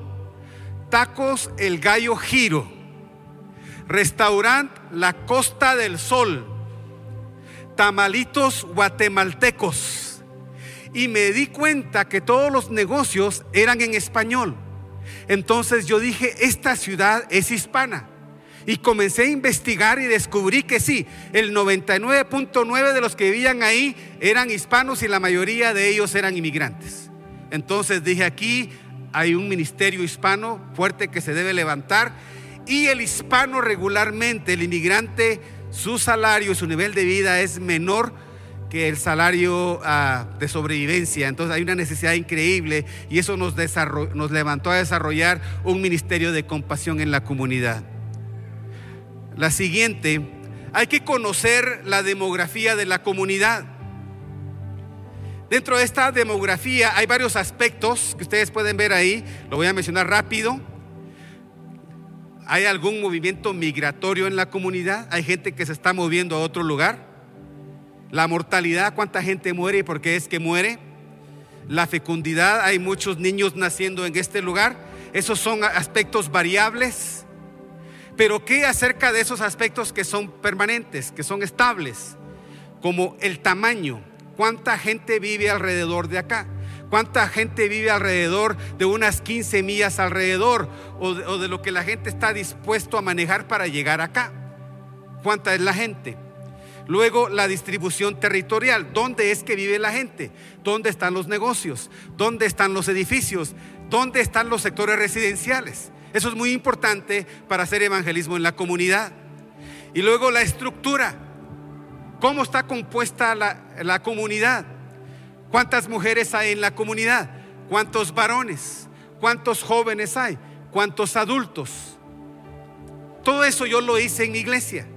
Tacos El Gallo Giro. Restaurant La Costa del Sol. Tamalitos guatemaltecos. Y me di cuenta que todos los negocios eran en español. Entonces yo dije, esta ciudad es hispana. Y comencé a investigar y descubrí que sí, el 99.9 de los que vivían ahí eran hispanos y la mayoría de ellos eran inmigrantes. Entonces dije aquí hay un ministerio hispano fuerte que se debe levantar y el hispano regularmente, el inmigrante, su salario, su nivel de vida es menor que el salario ah, de sobrevivencia. Entonces hay una necesidad increíble y eso nos, nos levantó a desarrollar un ministerio de compasión en la comunidad. La siguiente, hay que conocer la demografía de la comunidad. Dentro de esta demografía hay varios aspectos que ustedes pueden ver ahí, lo voy a mencionar rápido. ¿Hay algún movimiento migratorio en la comunidad? ¿Hay gente que se está moviendo a otro lugar? La mortalidad, ¿cuánta gente muere y por qué es que muere? La fecundidad, hay muchos niños naciendo en este lugar. Esos son aspectos variables. Pero ¿qué acerca de esos aspectos que son permanentes, que son estables? Como el tamaño, ¿Cuánta gente vive alrededor de acá? ¿Cuánta gente vive alrededor de unas 15 millas alrededor o de, lo que la gente está dispuesto a manejar para llegar acá? ¿Cuánta es la gente? Luego la distribución territorial. ¿Dónde es que vive la gente? ¿Dónde están los negocios? ¿Dónde están los edificios? ¿Dónde están los sectores residenciales? Eso es muy importante para hacer evangelismo en la comunidad. Y luego la estructura. ¿Cómo está compuesta la, comunidad? ¿Cuántas mujeres hay en la comunidad? ¿Cuántos varones? ¿Cuántos jóvenes hay? ¿Cuántos adultos? Todo eso yo lo hice en mi iglesia.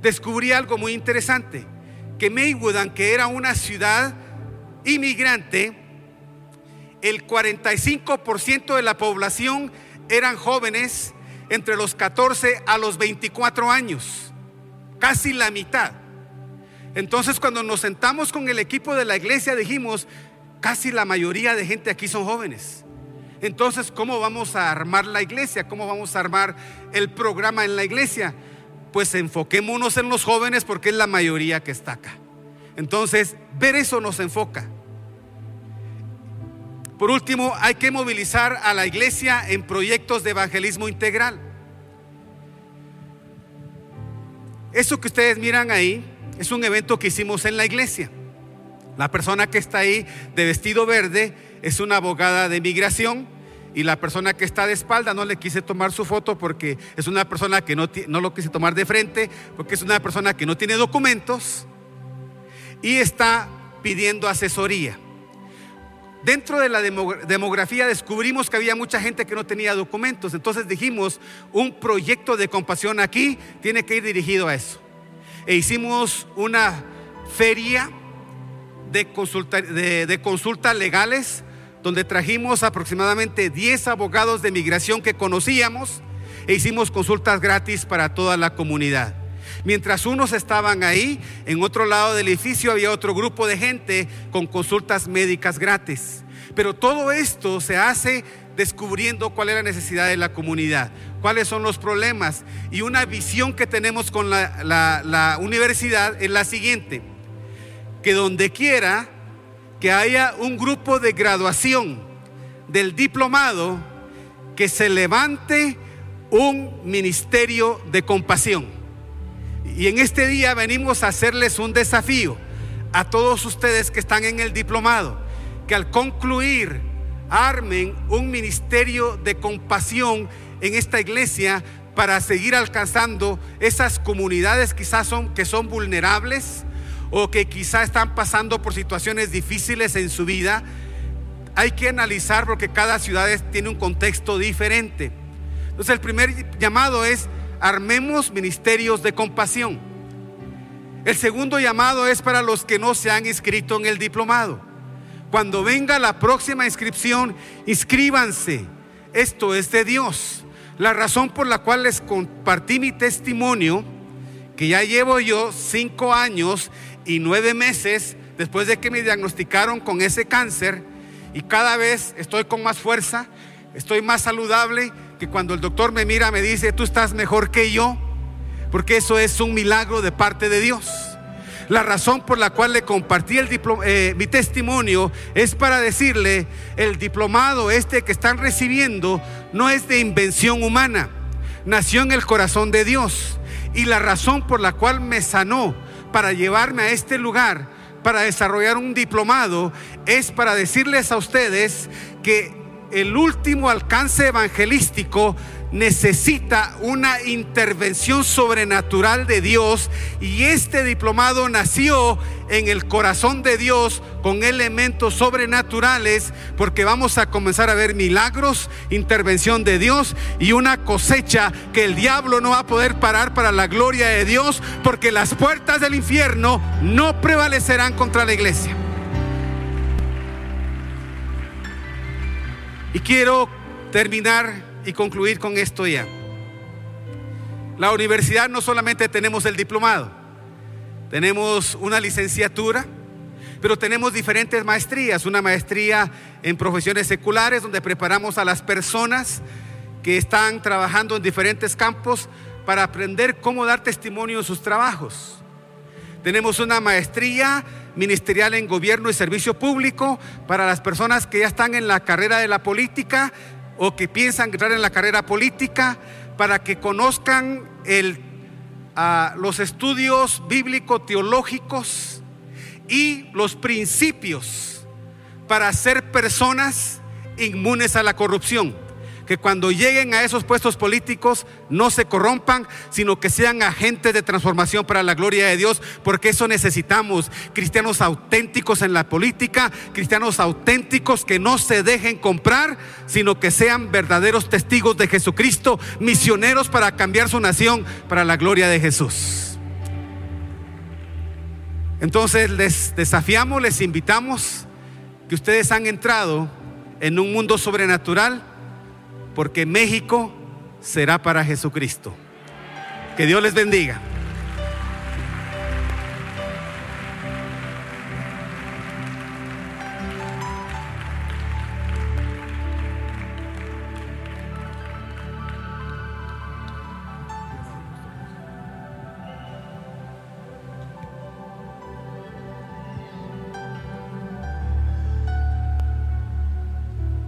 Descubrí algo muy interesante, que Maywood, que era una ciudad inmigrante, el 45% de la población eran jóvenes entre los 14 a los 24 años, casi la mitad. Entonces cuando nos sentamos con el equipo de la iglesia dijimos, casi la mayoría de gente aquí son jóvenes. Entonces, ¿cómo vamos a armar la iglesia? ¿Cómo vamos a armar el programa en la iglesia? Pues enfoquémonos en los jóvenes porque es la mayoría que está acá. Entonces, ver eso nos enfoca. Por último, hay que movilizar a la iglesia en proyectos de evangelismo integral. Eso que ustedes miran ahí es un evento que hicimos en la iglesia. La persona que está ahí de vestido verde es una abogada de migración y la persona que está de espalda no le quise tomar su foto porque es una persona que no, no lo quise tomar de frente, porque es una persona que no tiene documentos y está pidiendo asesoría. Dentro de la demografía descubrimos que había mucha gente que no tenía documentos. Entonces dijimos, un proyecto de compasión aquí tiene que ir dirigido a eso. E hicimos una feria de, consulta, de, consultas legales donde trajimos aproximadamente 10 abogados de migración que conocíamos e hicimos consultas gratis para toda la comunidad. Mientras unos estaban ahí, en otro lado del edificio había otro grupo de gente con consultas médicas gratis. Pero todo esto se hace descubriendo cuál es la necesidad de la comunidad, cuáles son los problemas. Y una visión que tenemos con la, universidad es la siguiente, que donde quiera que haya un grupo de graduación del diplomado, que se levante un ministerio de compasión. Y en este día venimos a hacerles un desafío a todos ustedes que están en el diplomado, que al concluir armen un ministerio de compasión en esta iglesia para seguir alcanzando esas comunidades quizás son que son vulnerables o que quizás están pasando por situaciones difíciles en su vida. Hay que analizar porque cada ciudad tiene un contexto diferente. Entonces el primer llamado es armemos ministerios de compasión. El segundo llamado es para los que no se han inscrito en el diplomado. Cuando venga la próxima inscripción, inscríbanse. Esto es de Dios. La razón por la cual les compartí mi testimonio, que ya llevo yo cinco años y nueve meses después de que me diagnosticaron con ese cáncer, y cada vez estoy con más fuerza, estoy más saludable, que cuando el doctor me mira me dice, tú estás mejor que yo, porque eso es un milagro de parte de Dios. La razón por la cual le compartí el eh, mi testimonio es para decirle, el diplomado este que están recibiendo no es de invención humana, nació en el corazón de Dios. Y la razón por la cual me sanó para llevarme a este lugar, para desarrollar un diplomado, es para decirles a ustedes que el último alcance evangelístico necesita una intervención sobrenatural de Dios y este diplomado nació en el corazón de Dios con elementos sobrenaturales porque vamos a comenzar a ver milagros, intervención de Dios y una cosecha que el diablo no va a poder parar para la gloria de Dios porque las puertas del infierno no prevalecerán contra la iglesia. Y quiero terminar y concluir con esto ya. La universidad no solamente tenemos el diplomado, tenemos una licenciatura, pero tenemos diferentes maestrías. Una maestría en profesiones seculares, donde preparamos a las personas que están trabajando en diferentes campos para aprender cómo dar testimonio en sus trabajos. Tenemos una maestría ministerial en gobierno y servicio público para las personas que ya están en la carrera de la política o que piensan entrar en la carrera política para que conozcan ah, los estudios bíblico-teológicos y los principios para ser personas inmunes a la corrupción que cuando lleguen a esos puestos políticos no se corrompan, sino que sean agentes de transformación para la gloria de Dios, porque eso necesitamos, cristianos auténticos en la política, cristianos auténticos que no se dejen comprar, sino que sean verdaderos testigos de Jesucristo, misioneros para cambiar su nación para la gloria de Jesús. Entonces les desafiamos, les invitamos que ustedes han entrado en un mundo sobrenatural, porque México será para Jesucristo. Que Dios les bendiga.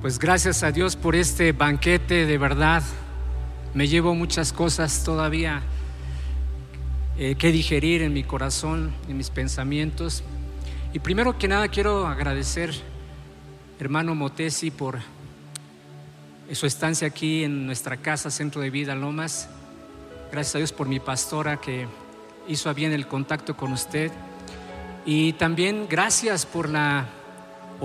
Pues gracias a Dios por este banquete, de verdad. Me llevo muchas cosas todavía eh, que digerir en mi corazón, en mis pensamientos. Y primero que nada quiero agradecer, hermano Motesi, por su estancia aquí en nuestra casa, Centro de Vida Lomas. Gracias a Dios por mi pastora que hizo bien el contacto con usted. Y también gracias por la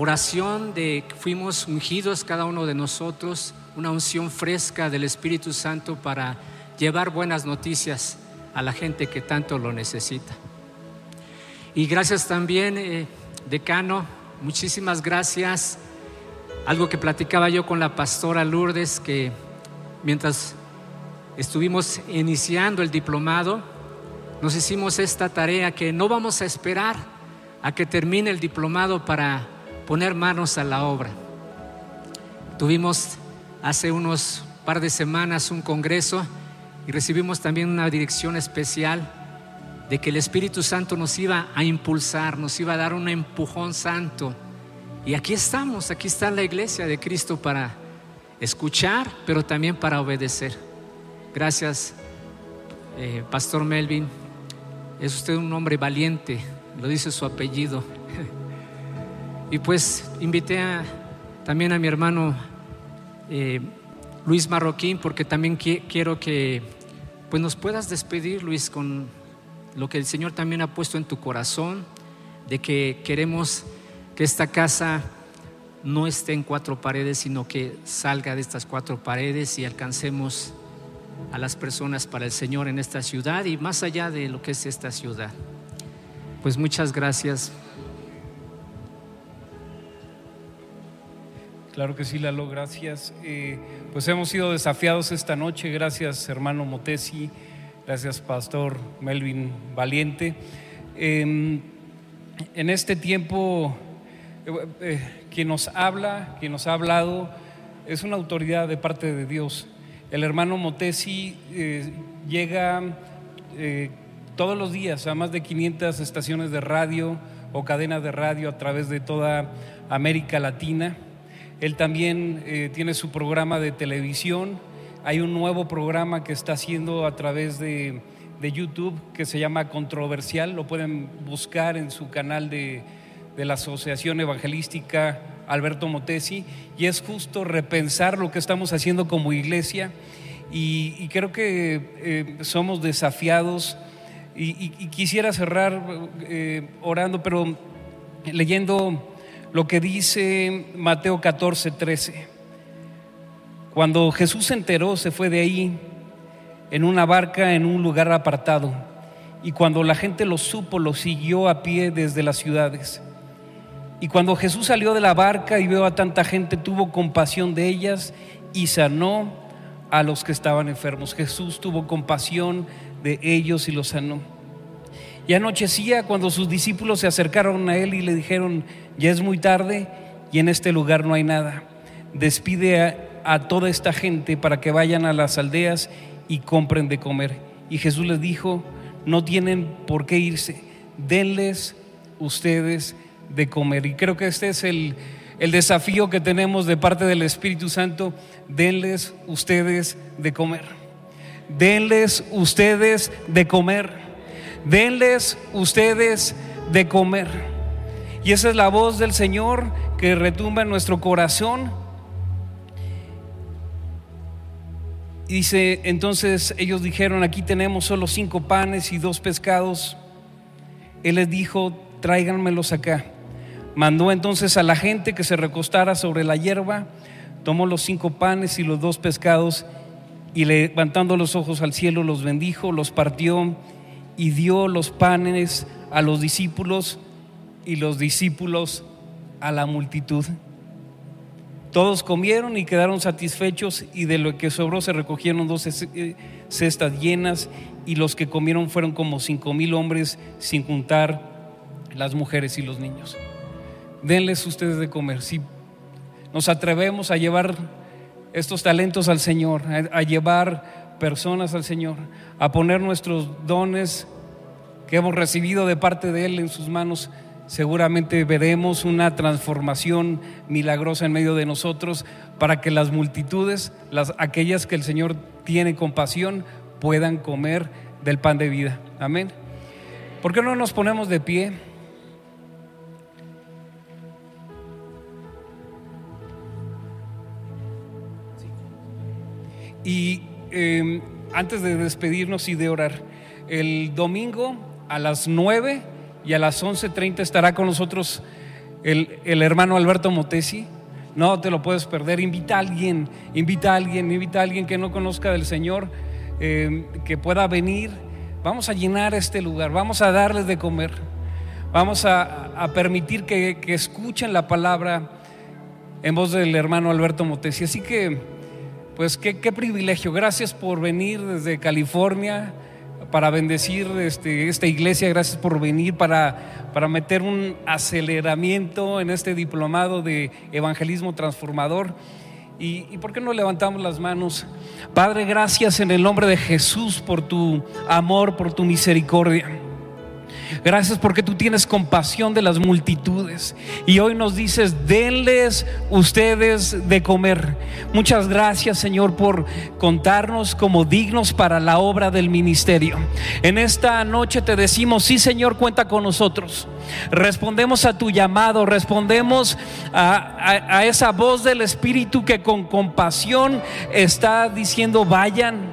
oración de que fuimos ungidos cada uno de nosotros, una unción fresca del Espíritu Santo para llevar buenas noticias a la gente que tanto lo necesita. Y gracias también, eh, decano, muchísimas gracias. Algo que platicaba yo con la pastora Lourdes, que mientras estuvimos iniciando el diplomado, nos hicimos esta tarea que no vamos a esperar a que termine el diplomado para poner manos a la obra. Tuvimos hace unos par de semanas un congreso y recibimos también una dirección especial de que el Espíritu Santo nos iba a impulsar, nos iba a dar un empujón santo. Y aquí estamos, aquí está la iglesia de Cristo para escuchar, pero también para obedecer. Gracias, eh, Pastor Melvin. Es usted un hombre valiente, lo dice su apellido. Y pues invité también a mi hermano eh, Luis Marroquín porque también quiero que pues nos puedas despedir Luis con lo que el Señor también ha puesto en tu corazón, de que queremos que esta casa no esté en cuatro paredes, sino que salga de estas cuatro paredes y alcancemos a las personas para el Señor en esta ciudad y más allá de lo que es esta ciudad. Pues muchas gracias. Claro que sí, Lalo, gracias. Eh, pues hemos sido desafiados esta noche, gracias hermano Motesi, gracias Pastor Melvin Valiente. Em, en este tiempo, eh, eh, quien nos habla, quien nos ha hablado, es una autoridad de parte de Dios. El hermano Motesi llega todos los días a más de 500 estaciones de radio o cadenas de radio a través de toda América Latina él también eh, tiene su programa de televisión. Hay un nuevo programa que está haciendo a través de, YouTube que se llama Controversial. Lo pueden buscar en su canal de, la Asociación Evangelística Alberto Motesi. Y es justo repensar lo que estamos haciendo como iglesia. Y, creo que eh, somos desafiados. Y, quisiera cerrar eh, orando, pero leyendo lo que dice Mateo 14, 13. Cuando Jesús se enteró, se fue de ahí en una barca en un lugar apartado. Y cuando la gente lo supo, lo siguió a pie desde las ciudades. Y cuando Jesús salió de la barca y vio a tanta gente, tuvo compasión de ellas y sanó a los que estaban enfermos. Jesús tuvo compasión de ellos y los sanó. Y anochecía cuando sus discípulos se acercaron a él y le dijeron, ya es muy tarde y en este lugar no hay nada. Despide a, toda esta gente para que vayan a las aldeas y compren de comer. Y Jesús les dijo, no tienen por qué irse, denles ustedes de comer. Y creo que este es el, el desafío que tenemos de parte del Espíritu Santo, denles ustedes de comer. Denles ustedes de comer denles ustedes de comer. Y esa es la voz del Señor que retumba en nuestro corazón. Y dice, entonces ellos dijeron, aquí tenemos solo cinco panes y dos pescados. Él les dijo, tráiganmelos acá. Mandó entonces a la gente que se recostara sobre la hierba, tomó los cinco panes y los dos pescados y levantando los ojos al cielo los bendijo, los partió y dio los panes a los discípulos y los discípulos a la multitud. Todos comieron y quedaron satisfechos y de lo que sobró se recogieron doce eh, cestas llenas y los que comieron fueron como cinco mil hombres sin juntar las mujeres y los niños. Denles ustedes de comer. Si nos atrevemos a llevar estos talentos al Señor, a llevar personas al Señor, a poner nuestros dones que hemos recibido de parte de Él en sus manos, seguramente veremos una transformación milagrosa en medio de nosotros para que las multitudes, las, aquellas que el Señor tiene compasión, puedan comer del pan de vida. Amén. ¿Por qué no nos ponemos de pie? Y eh, antes de despedirnos y de orar, el domingo a las 9 y a las 11.30 estará con nosotros el, el, hermano Alberto Motesi. No te lo puedes perder. Invita a alguien, invita a alguien, invita a alguien que no conozca del Señor, eh, que pueda venir. Vamos a llenar este lugar, vamos a darles de comer, vamos a, a permitir que, que, escuchen la palabra en voz del hermano Alberto Motesi. Así que, pues qué, qué privilegio. Gracias por venir desde California para bendecir este, esta iglesia, gracias por venir para, para meter un aceleramiento en este diplomado de evangelismo transformador. Y, y, por qué no levantamos las manos? Padre, gracias en el nombre de Jesús por tu amor, por tu misericordia. Gracias porque tú tienes compasión de las multitudes. Y hoy nos dices, denles ustedes de comer. Muchas gracias Señor por contarnos como dignos para la obra del ministerio. En esta noche te decimos, sí Señor, cuenta con nosotros. Respondemos a tu llamado, respondemos a, a, a esa voz del Espíritu que con compasión está diciendo, vayan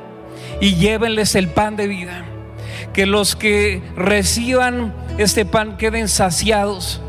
y llévenles el pan de vida que los que reciban este pan queden saciados.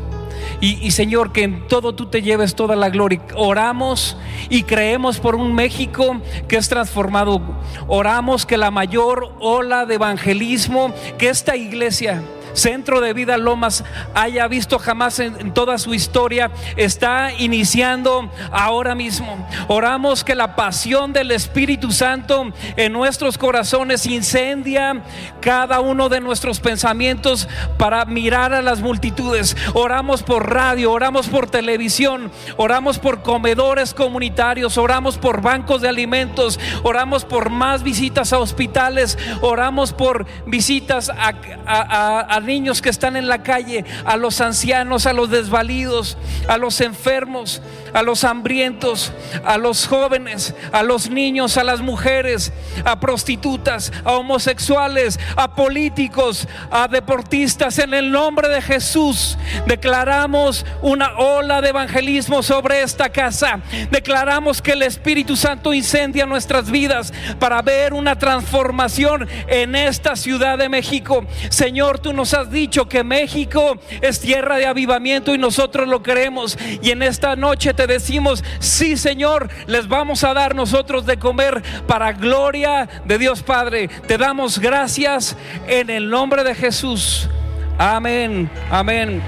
Y, y, Señor, que en todo tú te lleves toda la gloria. Oramos y creemos por un México que es transformado. Oramos que la mayor ola de evangelismo que esta iglesia Centro de Vida Lomas haya visto jamás en, toda su historia, está iniciando ahora mismo. Oramos que la pasión del Espíritu Santo en nuestros corazones incendia cada uno de nuestros pensamientos para mirar a las multitudes. Oramos por radio, oramos por televisión, oramos por comedores comunitarios, oramos por bancos de alimentos, oramos por más visitas a hospitales, oramos por visitas a niños que están en la calle, a los ancianos, a los desvalidos, a los enfermos, a los hambrientos, a los jóvenes, a los niños, a las mujeres, a prostitutas, a homosexuales, a políticos, a deportistas. En el nombre de Jesús declaramos una ola de evangelismo sobre esta casa. Declaramos que el Espíritu Santo incendia nuestras vidas para ver una transformación en esta ciudad de México. Señor, tú nos has dicho que México es tierra de avivamiento y nosotros lo creemos. Y en esta noche decimos, sí Señor, les vamos a dar nosotros de comer para gloria de Dios Padre. Te damos gracias en el nombre de Jesús. Amén, amén.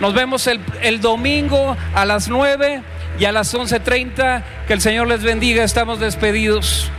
Nos vemos el, el domingo a las 9 y a las 11.30. Que el Señor les bendiga. Estamos despedidos.